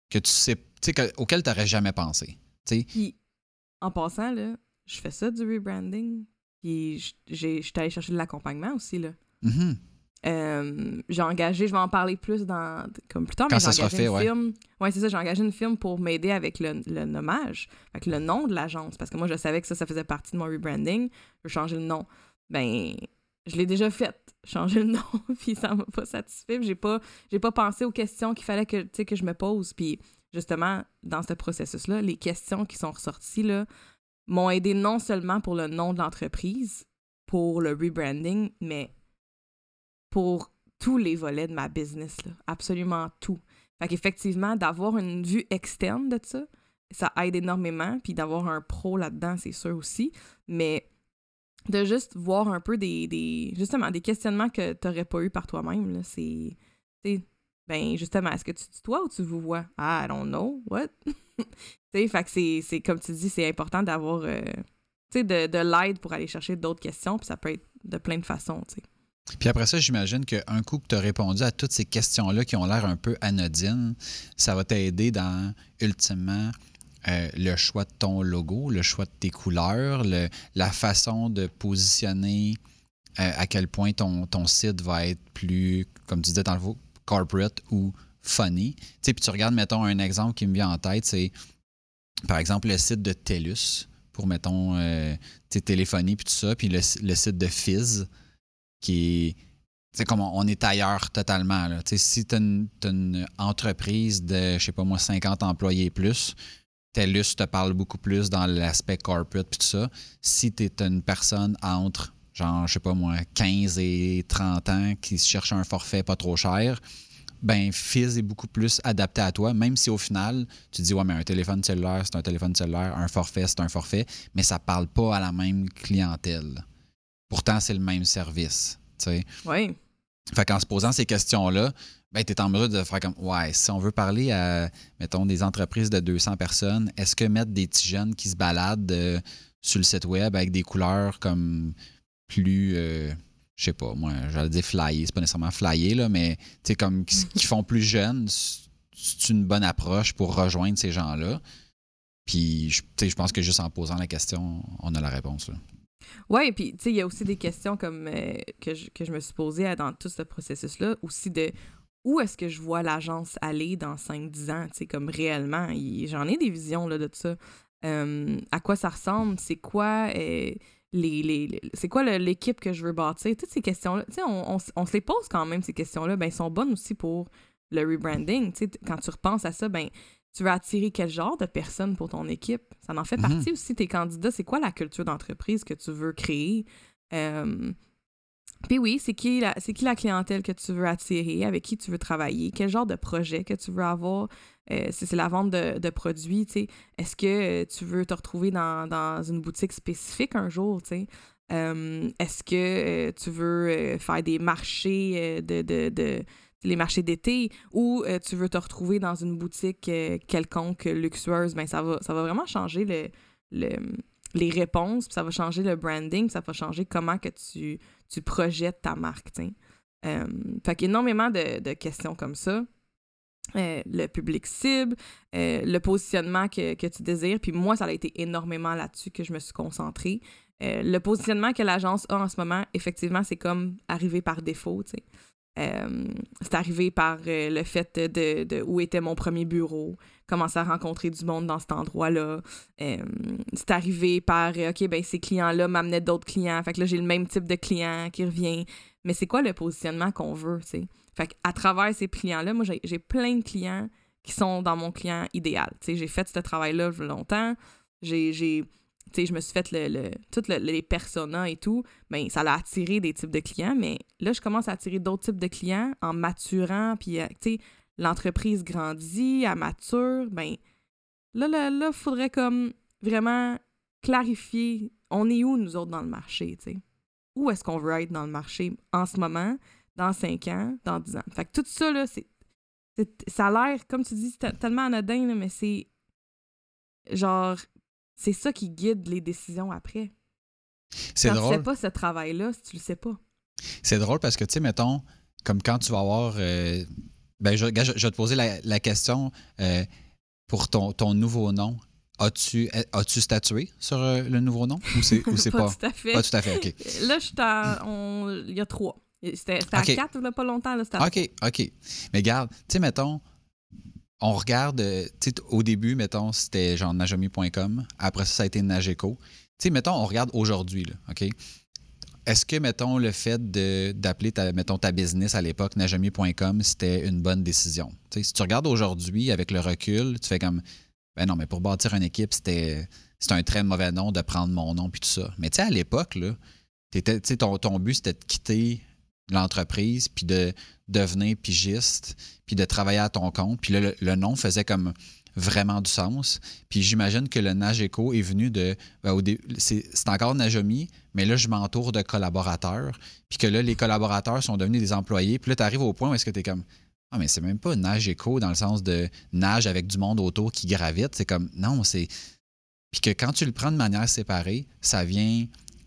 que tu sais, auxquelles tu n'aurais jamais pensé. Puis, en passant, là, je fais ça du rebranding. Puis, j'ai- j'étais allée chercher de l'accompagnement aussi, là. mhm. Euh, j'ai engagé, je vais en parler plus dans comme plus tard, Quand mais ça j'ai sera engagé fait, une ouais. firme. Ouais, c'est ça, j'ai engagé une firme pour m'aider avec le, le nommage, avec le nom de l'agence, parce que moi je savais que ça, ça faisait partie de mon rebranding. Je veux changer le nom. Ben, je l'ai déjà fait, changer le nom, puis ça m'a pas satisfait. J'ai pas, j'ai pas pensé aux questions qu'il fallait que, que je me pose. Puis justement, dans ce processus-là, les questions qui sont ressorties là m'ont aidé non seulement pour le nom de l'entreprise, pour le rebranding, mais pour tous les volets de ma business, là, absolument tout. Fait qu'effectivement, d'avoir une vue externe de ça, ça aide énormément, puis d'avoir un pro là-dedans, c'est sûr aussi, mais de juste voir un peu des, des justement, des questionnements que tu n'aurais pas eu par toi-même, c'est, ben justement, est-ce que tu dis toi ou tu vous vois? Ah, I don't know, what? tu fait que c'est, comme tu dis, c'est important d'avoir, euh, tu sais, de, de l'aide pour aller chercher d'autres questions, puis ça peut être de plein de façons, tu sais. Puis après ça, j'imagine qu'un coup que tu as répondu à toutes ces questions-là qui ont l'air un peu anodines, ça va t'aider dans, ultimement, euh, le choix de ton logo, le choix de tes couleurs, la façon de positionner euh, à quel point ton, ton, site va être plus, comme tu disais dans le corporate ou funny. Tu sais, puis tu regardes, mettons, un exemple qui me vient en tête, c'est par exemple le site de TELUS pour, mettons, euh, téléphonie puis tout ça, puis le, site de Fizz qui est comme on est ailleurs totalement. Là. Si tu as, une entreprise de, je sais pas moi, 50 employés plus, TELUS te parle beaucoup plus dans l'aspect corporate puis tout ça. Si tu es une personne entre, genre, je sais pas moi, 15 et 30 ans qui cherche un forfait pas trop cher, ben Fizz est beaucoup plus adapté à toi, même si au final, tu dis, ouais, mais un téléphone cellulaire, c'est un téléphone cellulaire, un forfait, c'est un forfait, mais ça parle pas à la même clientèle. Pourtant, c'est le même service. Oui. Fait qu'en se posant ces questions-là, ben, tu es en mesure de faire comme Ouais, si on veut parler à, mettons, des entreprises de 200 personnes, est-ce que mettre des petits jeunes qui se baladent euh, sur le site web avec des couleurs comme plus. Euh, je sais pas, moi, j'allais dire flyer, c'est pas nécessairement flyer, là, mais tu comme qui, font plus jeunes, c'est une bonne approche pour rejoindre ces gens-là. Puis, je pense que juste en posant la question, on a la réponse. Là. Oui, puis tu sais, il y a aussi des questions comme euh, que, je, que, je, me suis posées dans tout ce processus-là, aussi de où est-ce que je vois l'agence aller dans 5-10 ans, tu sais, comme réellement. J'en ai des visions là, de tout ça. à quoi ça ressemble, c'est quoi euh, les, les, c'est quoi l'équipe que je veux bâtir, toutes ces questions-là. Tu sais, on, on, on, se les pose quand même, ces questions-là, ben, elles sont bonnes aussi pour le rebranding. Tu sais, quand tu repenses à ça, ben, tu veux attirer quel genre de personnes pour ton équipe? Ça en fait mhm. partie aussi, tes candidats. C'est quoi la culture d'entreprise que tu veux créer? Euh, puis oui, c'est qui, la, qui la clientèle que tu veux attirer, avec qui tu veux travailler, quel genre de projet que tu veux avoir? Euh, c'est la vente de, produits, tu sais. Est-ce que tu veux te retrouver dans, une boutique spécifique un jour, tu sais? Euh, est-ce que tu veux faire des marchés de, de les marchés d'été ou euh, tu veux te retrouver dans une boutique euh, quelconque luxueuse, ben ça va, ça va vraiment changer le, les réponses, puis ça va changer le branding, ça va changer comment que tu, tu projettes ta marque. Euh, fait qu'il y a énormément de, questions comme ça. Le public cible, le positionnement que, que, tu désires. Puis moi, ça a été énormément là-dessus que je me suis concentrée. le positionnement que l'agence a en ce moment, effectivement, c'est comme arriver par défaut. Euh, c'est arrivé par euh, le fait de, où était mon premier bureau, commencer à rencontrer du monde dans cet endroit-là. Euh, c'est arrivé par, OK, ben ces clients-là m'amenaient d'autres clients. Fait que là, j'ai le même type de client qui revient. Mais c'est quoi le positionnement qu'on veut, tu sais? Fait à travers ces clients-là, moi, j'ai plein de clients qui sont dans mon client idéal. J'ai fait ce travail-là longtemps. J'ai tu je me suis fait le, le toutes les personas et tout, ben ça a attiré des types de clients, mais là, je commence à attirer d'autres types de clients en maturant, puis, euh, tu l'entreprise grandit, elle mature, ben là, là, là, faudrait comme vraiment clarifier, on est où, nous autres, dans le marché, tu? Où est-ce qu'on veut être dans le marché en ce moment, dans 5 ans, dans 10 ans? Fait que tout ça, là, c'est... Ça a l'air, comme tu dis, tellement anodin, mais c'est genre c'est ça qui guide les décisions après. C'est drôle. tu fais pas ce travail-là, si tu le sais pas. C'est drôle parce que, tu sais, mettons, comme quand tu vas avoir. Euh, ben, je, je, vais te poser la, question euh, pour ton, ton nouveau nom. As-tu as statué sur euh, le nouveau nom? Ou c'est pas, pas? tout à fait. Pas tout à fait, OK. Là, je Il y a trois. C'était à quatre, là, pas longtemps. Là, OK, OK. Mais garde, tu sais, mettons, on regarde, euh, au début, mettons, c'était genre najomi.com. Après ça, ça a été Nageco. Tu sais, mettons, on regarde aujourd'hui, OK? Est-ce que, mettons, le fait d'appeler ta, mettons, ta business à l'époque najomi.com, c'était une bonne décision? si tu regardes aujourd'hui avec le recul, tu fais comme, ben non, mais pour bâtir une équipe, c'était un très mauvais nom de prendre mon nom puis tout ça. Mais tu sais, à l'époque, là, ton, ton but, c'était de quitter l'entreprise, puis de devenir pigiste, puis de travailler à ton compte. Puis là, le, nom faisait comme vraiment du sens. Puis j'imagine que le Nageco est venu de. Ben, c'est encore Najomi, mais là, je m'entoure de collaborateurs. Puis que là, les collaborateurs sont devenus des employés. Puis là, tu arrives au point où est-ce que tu es comme. Ah, mais c'est même pas Nageco dans le sens de nage avec du monde autour qui gravite. C'est comme. Non, c'est. Puis que quand tu le prends de manière séparée, ça vient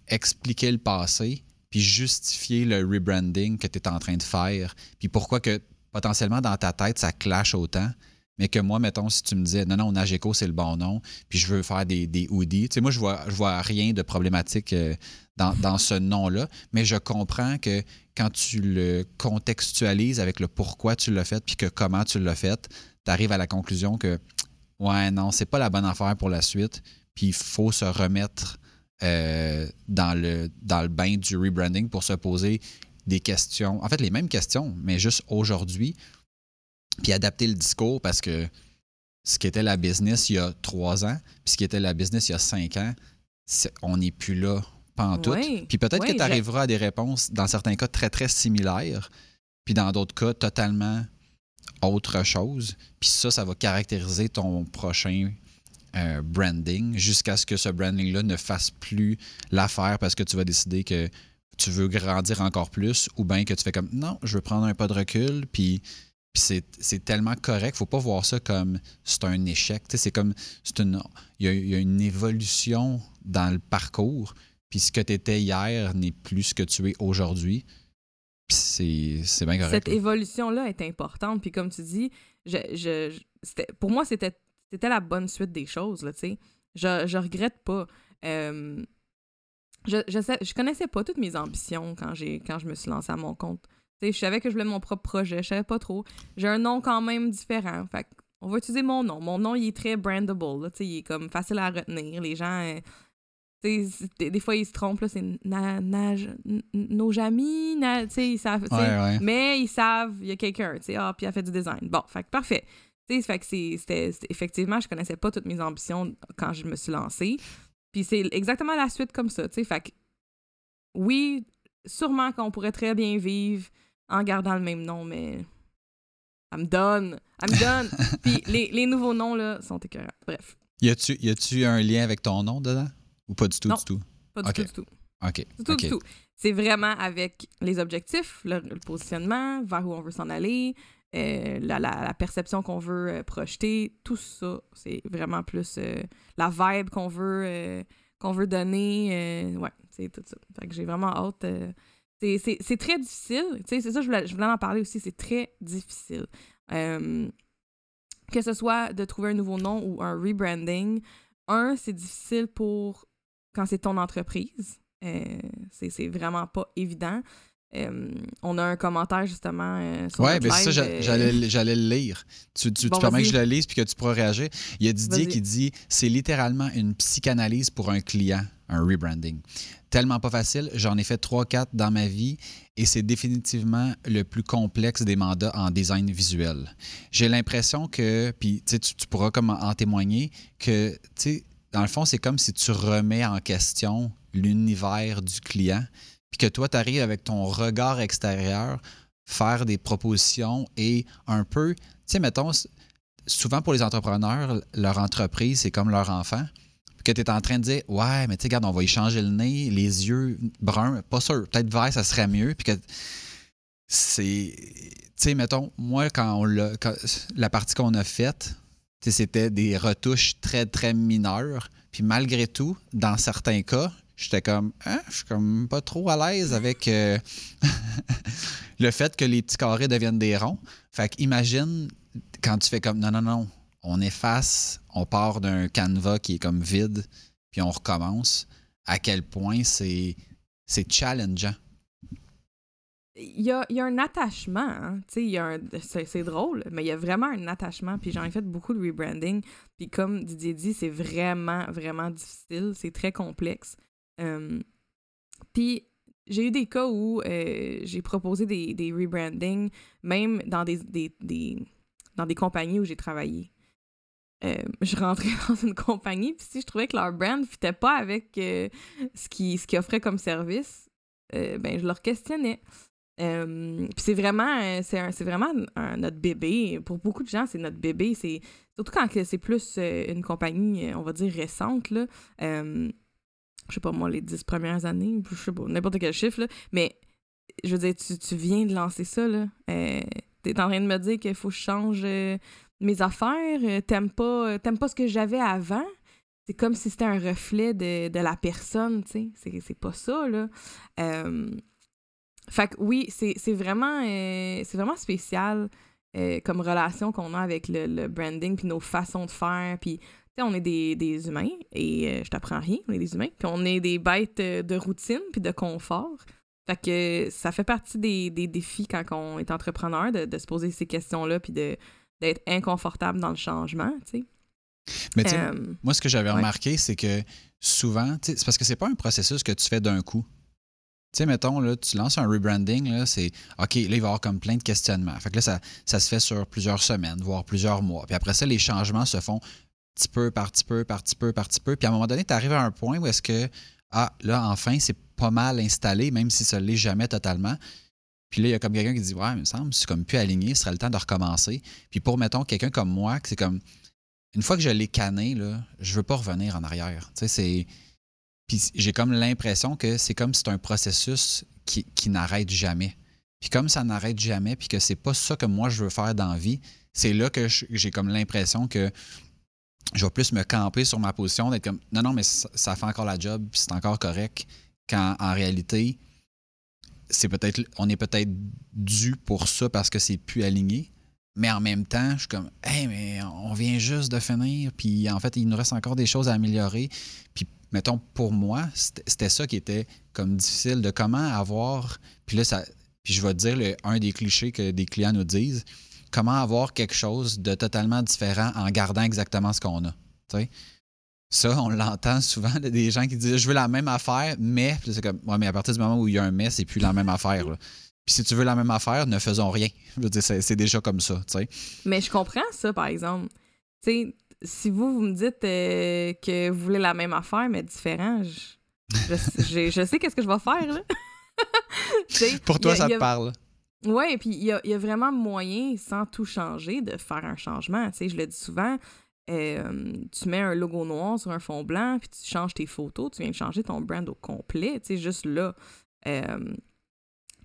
expliquer le passé, puis justifier le rebranding que tu es en train de faire, puis pourquoi que potentiellement dans ta tête, ça clash autant. Mais que moi, mettons, si tu me disais non, non, Nageco, c'est le bon nom, puis je veux faire des, des hoodies, tu sais, moi, je vois, vois rien de problématique euh, dans, dans ce nom-là, mais je comprends que quand tu le contextualises avec le pourquoi tu l'as fait, puis que comment tu l'as fait, tu arrives à la conclusion que, ouais, non, c'est pas la bonne affaire pour la suite, puis il faut se remettre euh, dans, le, dans le bain du rebranding pour se poser des questions, en fait les mêmes questions, mais juste aujourd'hui, puis adapter le discours parce que ce qui était la business il y a trois ans, puis ce qui était la business il y a cinq ans, on n'est plus là, pas en tout. puis peut-être que tu arriveras à des réponses, dans certains cas, très, très similaires, puis dans d'autres cas, totalement autre chose. Puis ça, ça va caractériser ton prochain euh, branding jusqu'à ce que ce branding-là ne fasse plus l'affaire parce que tu vas décider que tu veux grandir encore plus ou bien que tu fais comme non, je veux prendre un pas de recul, puis, c'est tellement correct. faut pas voir ça comme c'est un échec. C'est comme une, il y, a, une évolution dans le parcours, puis ce que tu étais hier n'est plus ce que tu es aujourd'hui. C'est bien correct. Cette évolution-là est importante. Puis comme tu dis, je, je, pour moi, c'était c'était la bonne suite des choses, là, tu sais. Je, je regrette pas. Euh, je, je, sais, je connaissais pas toutes mes ambitions quand, j'ai, quand je me suis lancée à mon compte. Tu sais, je savais que je voulais mon propre projet, je savais pas trop. J'ai un nom quand même différent. Fait on va utiliser mon nom. Mon nom, il est très brandable, là, tu sais, il est comme facile à retenir. Les gens... Euh, des, des, fois, ils se trompent, c'est na, nos amis, ils savent, mais ils savent, il y a quelqu'un, tu sais, ah, puis il a fait du design. Bon, fait parfait fait que c'était, effectivement, je connaissais pas toutes mes ambitions quand je me suis lancée. Puis c'est exactement la suite comme ça, tu sais. Fait que, oui, sûrement qu'on pourrait très bien vivre en gardant le même nom, mais elle me donne, elle me donne. Puis les, les, nouveaux noms, là, sont écœurants. Bref. Y a-tu, y a-tu un lien avec ton nom dedans? Ou pas du tout, du tout? Pas du tout, du tout. OK. Du tout, du tout. C'est vraiment avec les objectifs, le, le, positionnement, vers où on veut s'en aller, euh, la, perception qu'on veut euh, projeter, tout ça, c'est vraiment plus euh, la vibe qu'on veut, qu'on veut donner. ouais, c'est tout ça. Fait que j'ai vraiment hâte. c'est très difficile. C'est ça, je voulais, je voulais en parler aussi. C'est très difficile. que ce soit de trouver un nouveau nom ou un rebranding, un, c'est difficile pour quand c'est ton entreprise. c'est vraiment pas évident. Euh, on a un commentaire justement euh, sur Ouais, ben ça, euh, j'allais le lire. Tu, tu, permets que je le lise puis que tu pourras réagir. Il y a Didier qui dit c'est littéralement une psychanalyse pour un client, un rebranding. Tellement pas facile. J'en ai fait 3-4 dans ma vie et c'est définitivement le plus complexe des mandats en design visuel. J'ai l'impression que, puis tu, tu pourras comme en témoigner, que dans le fond, c'est comme si tu remets en question l'univers du client puis que toi, tu arrives avec ton regard extérieur, faire des propositions et un peu, tu sais, mettons, souvent pour les entrepreneurs, leur entreprise, c'est comme leur enfant. Puis que tu es en train de dire, ouais, mais tu sais, regarde, on va y changer le nez, les yeux bruns, pas sûr, peut-être vert, ça serait mieux. Puis que c'est. Tu sais, mettons, moi, quand on l'a. La partie qu'on a faite, c'était des retouches très, très mineures. Puis malgré tout, dans certains cas, j'étais comme, hein, je suis comme pas trop à l'aise avec euh, le fait que les petits carrés deviennent des ronds. Fait qu'imagine quand tu fais comme, non, non, non, on efface, on part d'un canevas qui est comme vide, puis on recommence, à quel point c'est, c'est challengeant. Il y, a, il y a, un attachement, hein. c'est, drôle, mais il y a vraiment un attachement. Puis j'en ai fait beaucoup de rebranding. Puis comme Didier dit, c'est vraiment, vraiment difficile. C'est très complexe. Euh, puis j'ai eu des cas où euh, j'ai proposé des, des rebrandings, même dans des, des, dans des compagnies où j'ai travaillé. Euh, je rentrais dans une compagnie, puis si je trouvais que leur brand ne fitait pas avec ce qu'ils ce qui offraient comme service, ben, je leur questionnais. puis c'est vraiment, c'est vraiment notre bébé. Pour beaucoup de gens, c'est notre bébé. Surtout quand c'est plus une compagnie, on va dire récente là. Je sais pas moi, les dix premières années, je sais pas n'importe quel chiffre là, mais je veux dire, tu, tu viens de lancer ça là. T'es en train de me dire qu'il faut que je change mes affaires, t'aimes pas, t'aimes pas ce que j'avais avant? C'est comme si c'était un reflet de, la personne, tu sais. C'est pas ça, là. Euh, fait que oui, c'est vraiment, euh, vraiment spécial euh, comme relation qu'on a avec le, branding, puis nos façons de faire, puis on est des, humains, et je t'apprends rien, on est des humains, puis on est des bêtes de routine, puis de confort. Fait que ça fait partie des, défis quand on est entrepreneur, de, de se poser ces questions-là, puis d'être inconfortable dans le changement, tu sais. Mais euh, moi, ce que j'avais remarqué, c'est que souvent, c'est parce que c'est pas un processus que tu fais d'un coup. Tu sais, mettons, là, tu lances un rebranding, c'est OK, là, il va y avoir comme plein de questionnements. Fait que là, ça, ça se fait sur plusieurs semaines, voire plusieurs mois. Puis après ça, les changements se font petit peu par petit peu, par petit peu, par petit peu. Puis à un moment donné, tu arrives à un point où est-ce que, ah, là, enfin, c'est pas mal installé, même si ça ne l'est jamais totalement. Puis là, il y a comme quelqu'un qui dit Ouais, il me semble, c'est comme plus aligné, ce serait le temps de recommencer. Puis pour, mettons, quelqu'un comme moi, c'est comme une fois que je l'ai canné, là, je veux pas revenir en arrière. Tu sais, c'est. Puis j'ai comme l'impression que c'est comme si c'est un processus qui, n'arrête jamais. Puis comme ça n'arrête jamais, puis que c'est pas ça que moi je veux faire dans la vie, c'est là que j'ai comme l'impression que je vais plus me camper sur ma position, d'être comme non, non, mais ça, fait encore la job, c'est encore correct. Quand en réalité, c'est peut-être on est peut-être dû pour ça parce que c'est plus aligné. Mais en même temps, je suis comme, hey, mais on vient juste de finir, puis en fait, il nous reste encore des choses à améliorer. Puis, mettons, pour moi, c'était ça qui était comme difficile, de comment avoir. Puis là, ça, puis je vais te dire un des clichés que des clients nous disent comment avoir quelque chose de totalement différent en gardant exactement ce qu'on a. Ça, on l'entend souvent des gens qui disent Je veux la même affaire, mais c'est comme Ouais, mais à partir du moment où il y a un mais, c'est plus la même affaire. Là. Puis si tu veux la même affaire, ne faisons rien. C'est déjà comme ça. Mais je comprends ça, par exemple. Si vous, vous me dites euh, que vous voulez la même affaire, mais différent, je, je, sais qu'est-ce que je vais faire, là. Pour toi, ça te parle. Oui, puis il y a, y a, vraiment moyen, sans tout changer, de faire un changement. Tu sais, je le dis souvent, euh, tu mets un logo noir sur un fond blanc, puis tu changes tes photos, tu viens de changer ton brand au complet, tu sais, juste là. Euh,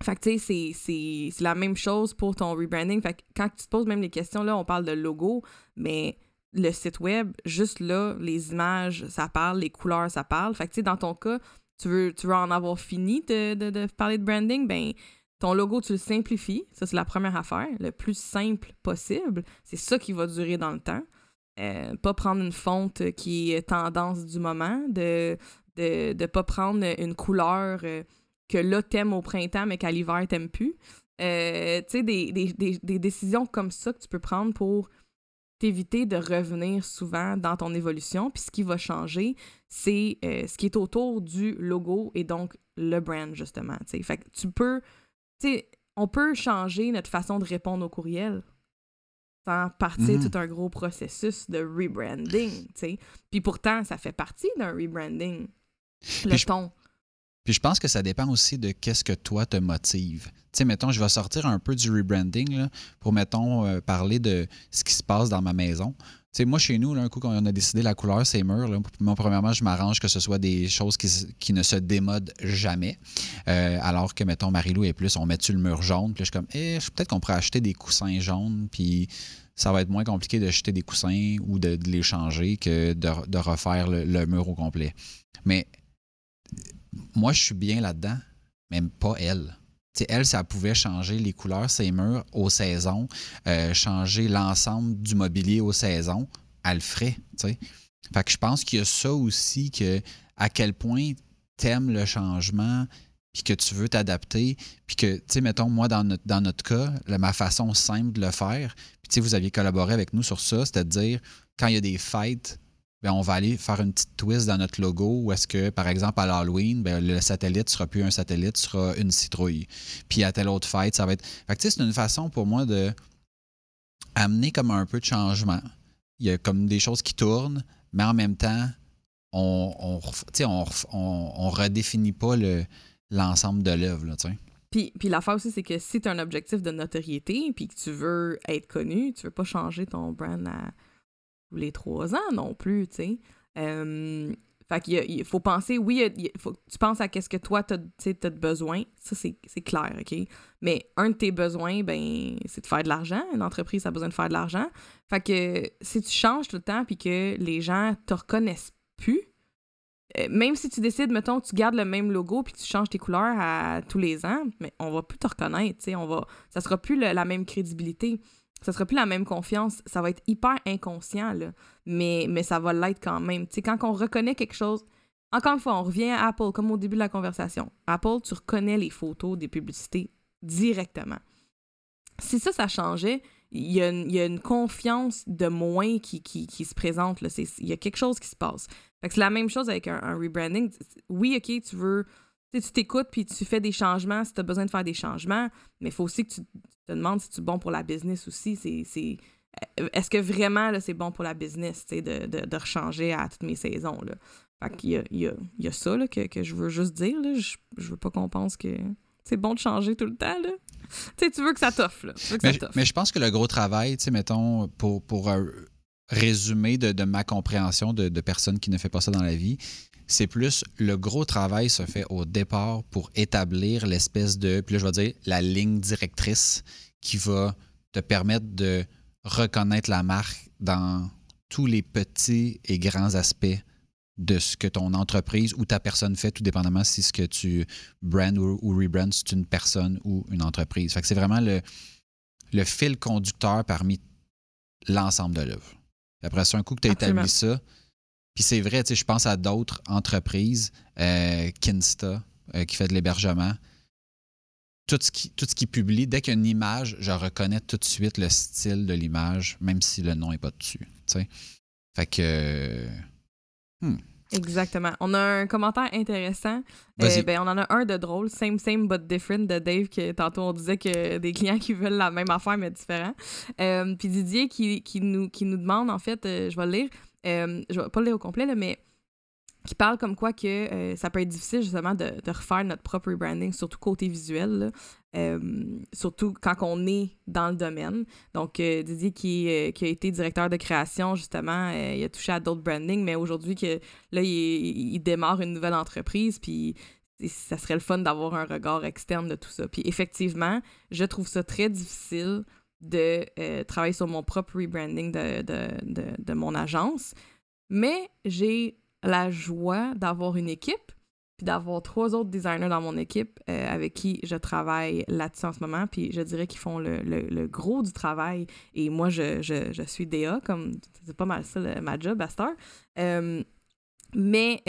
fait que, tu sais, c'est la même chose pour ton rebranding. Fait que quand tu te poses même les questions, là, on parle de logo, mais le site web, juste là, les images, ça parle, les couleurs, ça parle. Fait que, tu sais, dans ton cas, tu veux, tu veux en avoir fini de, de, parler de branding, ben ton logo, tu le simplifies. Ça, c'est la première affaire. Le plus simple possible. C'est ça qui va durer dans le temps. Euh, pas prendre une fonte qui est tendance du moment, de ne pas prendre une couleur... Euh, que là, t'aimes au printemps, mais qu'à l'hiver, t'aimes plus. Euh, tu sais, des, décisions comme ça que tu peux prendre pour t'éviter de revenir souvent dans ton évolution. Puis ce qui va changer, c'est ce qui est autour du logo et donc le brand, justement. sais. Fait que tu peux, sais, on peut changer notre façon de répondre aux courriels sans partir mm-hmm. tout un gros processus de rebranding, tu sais. Puis pourtant, ça fait partie d'un rebranding. Le ton. Puis je pense que ça dépend aussi de qu'est-ce que toi te motive. Tu sais, mettons, je vais sortir un peu du rebranding pour, mettons, euh, parler de ce qui se passe dans ma maison. Moi, chez nous, là, un coup, quand on a décidé la couleur, c'est murs, là, moi, premièrement, je m'arrange que ce soit des choses qui, ne se démodent jamais. Euh, alors que, mettons, Marilou et plus, on met-tu le mur jaune? Puis je suis comme, eh, peut-être qu'on pourrait acheter des coussins jaunes, puis ça va être moins compliqué d'acheter des coussins ou de, les changer que de, refaire le mur au complet. Mais moi, je suis bien là-dedans, même pas elle. Elle, ça pouvait changer les couleurs, ses murs aux saisons, euh, changer l'ensemble du mobilier aux saisons, elle le ferait. Fait que je pense qu'il y a ça aussi, que à quel point tu aimes le changement, puis que tu veux t'adapter, puis que, tu sais, mettons, moi, dans notre, dans notre cas, ma façon simple de le faire, puis tu sais, vous aviez collaboré avec nous sur ça, c'est-à-dire, quand il y a des fêtes, ben, on va aller faire une petite twist dans notre logo où est-ce que, par exemple, à l'Halloween, ben, le satellite sera plus un satellite, sera une citrouille. Puis à telle autre fête, ça va être. Fait que c'est une façon pour moi de amener comme un peu de changement. Il y a comme des choses qui tournent, mais en même temps, on on, on, redéfinit pas le, l'ensemble de l'œuvre. Puis, puis l'affaire aussi, c'est que si tu as un objectif de notoriété, puis que tu veux être connu, tu veux pas changer ton brand à les trois ans non plus, tu sais. Euh, fait qu'il faut penser, oui, il faut tu penses à qu'est-ce que toi, tu as, besoin. Ça, c'est clair, OK? Mais un de tes besoins, ben, c'est de faire de l'argent. Une entreprise a besoin de faire de l'argent. Fait que si tu changes tout le temps puis que les gens te reconnaissent plus, euh, même si tu décides, mettons, tu gardes le même logo puis tu changes tes couleurs à tous les ans, mais on va plus te reconnaître, tu sais, on va... Ça sera plus la même crédibilité ça sera plus la même confiance. Ça va être hyper inconscient, là. Mais, mais ça va l'être quand même. Tu sais, quand on reconnaît quelque chose, encore une fois, on revient à Apple, comme au début de la conversation. Apple, tu reconnais les photos des publicités directement. Si ça, ça changeait, il y, a une, confiance de moins qui, qui, se présente. Il y a quelque chose qui se passe. c'est la même chose avec un rebranding. Oui, OK, tu veux tu t'écoutes puis tu fais des changements si tu as besoin de faire des changements, mais il faut aussi que tu te demandes si tu es bon pour la business aussi. C'est, euh, est-ce que vraiment c'est bon pour la business de, de, de rechanger à toutes mes saisons? Là? Fait qu'il y a, il y, a, il y a ça là, que, que, je veux juste dire. Là. Je, je veux pas qu'on pense que c'est bon de changer tout le temps. Là. tu veux que ça t'offre. Mais, mais, je pense que le gros travail, mettons, pour, pour euh, résumer de, de, ma compréhension de, de personnes qui ne font pas ça dans la vie, c'est plus le gros travail se fait au départ pour établir l'espèce de, puis là, je vais dire, la ligne directrice qui va te permettre de reconnaître la marque dans tous les petits et grands aspects de ce que ton entreprise ou ta personne fait, tout dépendamment si ce que tu brand ou, ou rebrands, c'est une personne ou une entreprise. Fait que c'est vraiment le, le fil conducteur parmi l'ensemble de l'œuvre. Après ça, un coup que tu as établi ça, puis c'est vrai, tu sais, je pense à d'autres entreprises, euh, Kinsta, euh, qui fait de l'hébergement. Tout ce, qui, tout ce qui publie, dès qu'il y a une image, je reconnais tout de suite le style de l'image, même si le nom n'est pas dessus. Tu sais. Fait que. Hmm. Exactement. On a un commentaire intéressant. Euh, ben, on en a un de drôle, same, same but different de Dave, que tantôt on disait que des clients qui veulent la même affaire mais différent. puis Didier qui, qui, nous, qui nous demande, en fait, je vais le lire, euh, je vais pas le lire au complet, mais qui parle comme quoi que euh, ça peut être difficile justement de, refaire notre propre rebranding, surtout côté visuel, euh, surtout quand on est dans le domaine. Donc, Didier qui, a été directeur de création, justement, il a touché à d'autres brandings, mais aujourd'hui, que là, il, il, démarre une nouvelle entreprise, puis ça serait le fun d'avoir un regard externe de tout ça. Puis effectivement, je trouve ça très difficile de euh, travailler sur mon propre rebranding de, de, de mon agence. Mais j'ai la joie d'avoir une équipe, puis d'avoir trois autres designers dans mon équipe euh, avec qui je travaille là-dessus en ce moment. Puis je dirais qu'ils font le, le, gros du travail. Et moi, je, je, je suis DA, comme c'est pas mal ça ma job. Euh, mais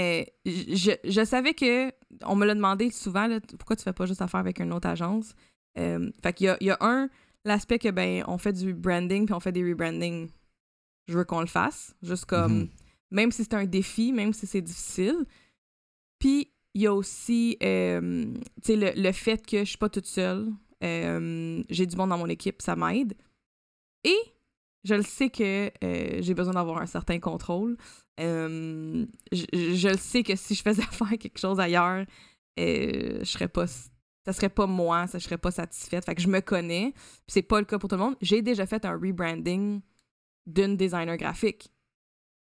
je, je, savais que, on me l'a demandé souvent, pourquoi tu fais pas juste affaire avec une autre agence? fait qu'il y a, il y a un l'aspect que, ben, on fait du branding puis on fait des rebranding, je veux qu'on le fasse. Juste comme, mhm. Même si c'est un défi, même si c'est difficile. Puis, il y a aussi, euh, le, le, fait que je suis pas toute seule. Euh, j'ai du monde dans mon équipe, ça m'aide. Et je le sais que euh, j'ai besoin d'avoir un certain contrôle. je, je, le sais que si je faisais faire quelque chose ailleurs, je serais pas ça serait pas moi, ça serait pas satisfaite. Fait que je me connais, c'est pas le cas pour tout le monde. J'ai déjà fait un rebranding d'une designer graphique.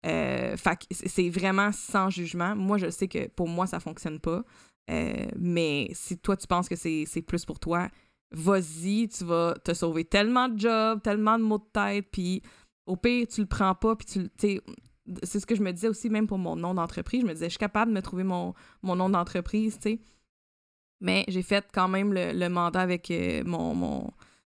Euh, c'est vraiment sans jugement. Moi, je sais que pour moi, ça fonctionne pas. Euh, mais si toi, tu penses que c'est plus pour toi, vas-y, tu vas te sauver tellement de jobs, tellement de mots de tête, puis au pire, tu le prends pas, puis tu c'est ce que je me disais aussi même pour mon nom d'entreprise. Je me disais, je suis capable de me trouver mon, mon nom d'entreprise, tu sais. Mais j'ai fait quand même le, mandat avec euh, mon, mon,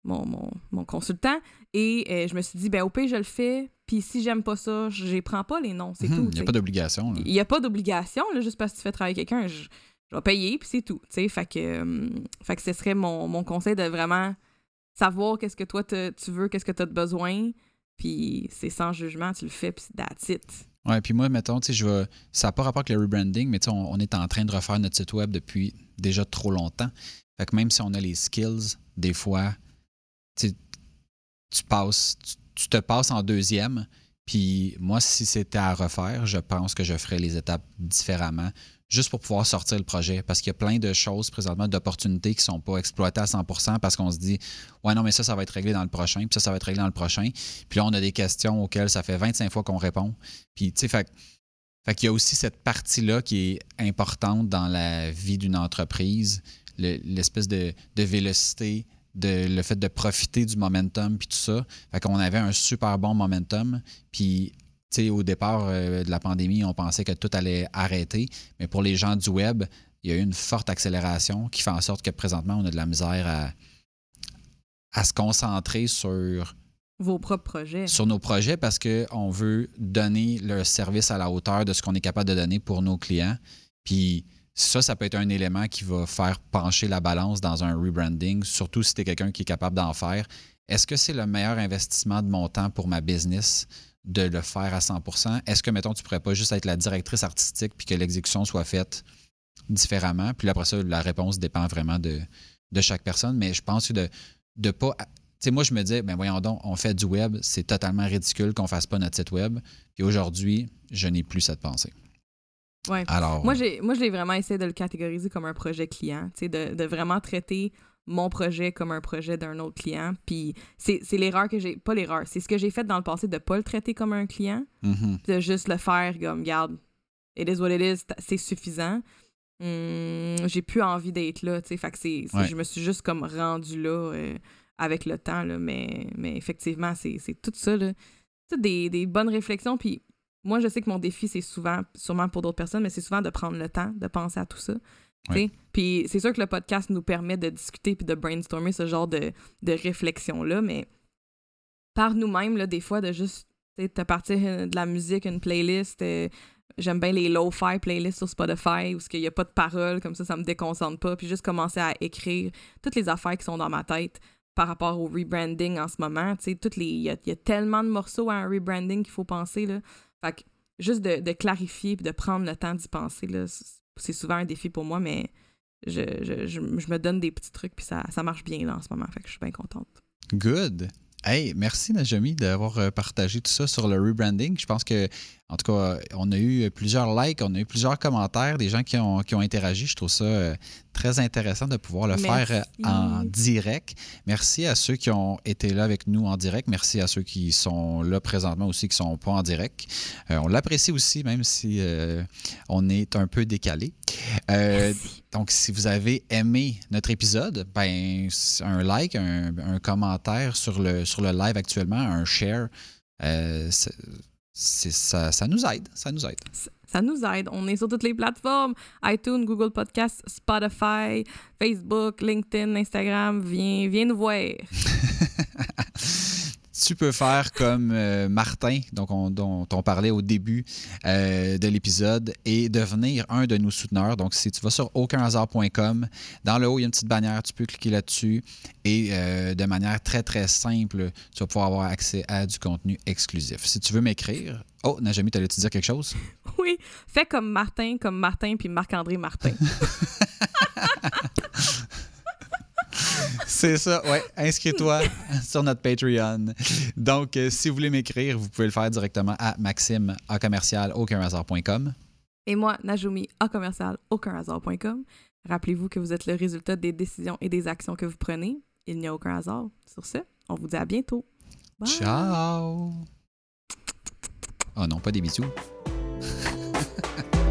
mon, mon, consultant et euh, je me suis dit, ben au pire, je le fais. Puis si j'aime pas ça, je prends pas les noms, c'est mhm, tout. Il n'y a pas d'obligation. Il n'y a pas d'obligation, juste parce que tu fais travailler quelqu'un, je, vais payer, puis c'est tout. Fait que, euh, fait que ce serait mon, mon conseil de vraiment savoir qu'est-ce que toi tu veux, qu'est-ce que tu as de besoin, puis c'est sans jugement, tu le fais, puis that's it. Ouais, puis moi, mettons, tu sais, je vais... ça n'a pas rapport avec le rebranding, mais tu sais, on, est en train de refaire notre site web depuis déjà trop longtemps. Fait que même si on a les skills, des fois, tu passes, tu, te passes en deuxième, Puis moi, si c'était à refaire, je pense que je ferais les étapes différemment, juste pour pouvoir sortir le projet. Parce qu'il y a plein de choses présentement, d'opportunités qui ne sont pas exploitées à 100 parce qu'on se dit, ouais, non, mais ça, ça va être réglé dans le prochain, puis ça, ça va être réglé dans le prochain. Puis là, on a des questions auxquelles ça fait 25 fois qu'on répond. Puis, tu sais, fait, qu'il y a aussi cette partie-là qui est importante dans la vie d'une entreprise, l'espèce de, de vélocité, de, le fait de profiter du momentum puis tout ça. Fait qu'on avait un super bon momentum. Puis, tu sais, au départ euh, de la pandémie, on pensait que tout allait arrêter. Mais pour les gens du web, il y a eu une forte accélération qui fait en sorte que présentement, on a de la misère à, à se concentrer sur vos propres projets. Sur nos projets parce qu'on veut donner le service à la hauteur de ce qu'on est capable de donner pour nos clients. Puis ça, ça peut être un élément qui va faire pencher la balance dans un rebranding, surtout si tu es quelqu'un qui est capable d'en faire. Est-ce que c'est le meilleur investissement de mon temps pour ma business de le faire à 100% Est-ce que, mettons, tu pourrais pas juste être la directrice artistique puis que l'exécution soit faite différemment? Puis après ça, la réponse dépend vraiment de, chaque personne. Mais je pense que de ne pas. Moi, je me dis, ben voyons donc, on fait du web, c'est totalement ridicule qu'on fasse pas notre site web. Puis aujourd'hui, je n'ai plus cette pensée. Ouais. Alors, moi, j'ai, moi, je l'ai vraiment essayé de le catégoriser comme un projet client, de, de vraiment traiter mon projet comme un projet d'un autre client. Puis c'est, l'erreur que j'ai. Pas l'erreur, c'est ce que j'ai fait dans le passé de pas le traiter comme un client, mm-hmm. de juste le faire comme, garde, it is what it is, c'est suffisant. Hum, j'ai plus envie d'être là, tu sais. Fait que c'est, je me suis juste comme rendu là euh, avec le temps, là. Mais, mais effectivement, c'est, tout ça, là. Toutes des, des bonnes réflexions. Puis moi, je sais que mon défi, c'est souvent, sûrement pour d'autres personnes, mais c'est souvent de prendre le temps de penser à tout ça. Puis c'est sûr que le podcast nous permet de discuter puis de brainstormer ce genre de, de réflexion-là, mais par nous-mêmes, là, des fois, de juste te partir euh, de la musique, une playlist. Euh, j'aime bien les low-fi playlists sur Spotify où il n'y a pas de paroles, comme ça, ça me déconcentre pas. Puis juste commencer à écrire toutes les affaires qui sont dans ma tête par rapport au rebranding en ce moment. Il y a, y a, tellement de morceaux à un rebranding qu'il faut penser. Là. Fait juste de, clarifier et de prendre le temps d'y penser, c'est souvent un défi pour moi, mais je, je, me donne des petits trucs puis ça, ça marche bien là en ce moment. Fait que je suis bien contente. Good. Hey, merci Najami d'avoir euh, partagé tout ça sur le rebranding. Je pense que, en tout cas, on a eu plusieurs likes, on a eu plusieurs commentaires, des gens qui ont, qui ont interagi. Je trouve ça euh, très intéressant de pouvoir le faire euh, en direct. Merci à ceux qui ont été là avec nous en direct. Merci à ceux qui sont là présentement aussi, qui ne sont pas en direct. on l'apprécie aussi, même si on est un peu décalé. donc, si vous avez aimé notre épisode, ben, un like, un, commentaire sur le, sur le live actuellement, un share, ça, ça nous aide. Ça nous aide. Ça nous aide. On est sur toutes les plateformes iTunes, Google Podcasts, Spotify, Facebook, LinkedIn, Instagram. Viens, viens nous voir. tu peux faire comme euh, Martin, donc dont on parlait au début euh, de l'épisode, et devenir un de nos souteneurs. Donc, si tu vas sur aucunhasard.com, dans le haut, il y a une petite bannière, tu peux cliquer là-dessus et euh, de manière très, très simple, tu vas pouvoir avoir accès à du contenu exclusif. Si tu veux m'écrire, oh, Najami, t'allais-tu dire quelque chose? Oui, fais comme Martin, comme Martin, puis Marc-André Martin. C'est ça, ouais. Inscris-toi sur notre Patreon. Donc, euh, si vous voulez m'écrire, vous pouvez le faire directement à maxime à commercial Et moi, Najumi à commercial Rappelez-vous que vous êtes le résultat des décisions et des actions que vous prenez. Il n'y a aucun hasard. Sur ce, on vous dit à bientôt. Ciao! Oh non, pas des bisous.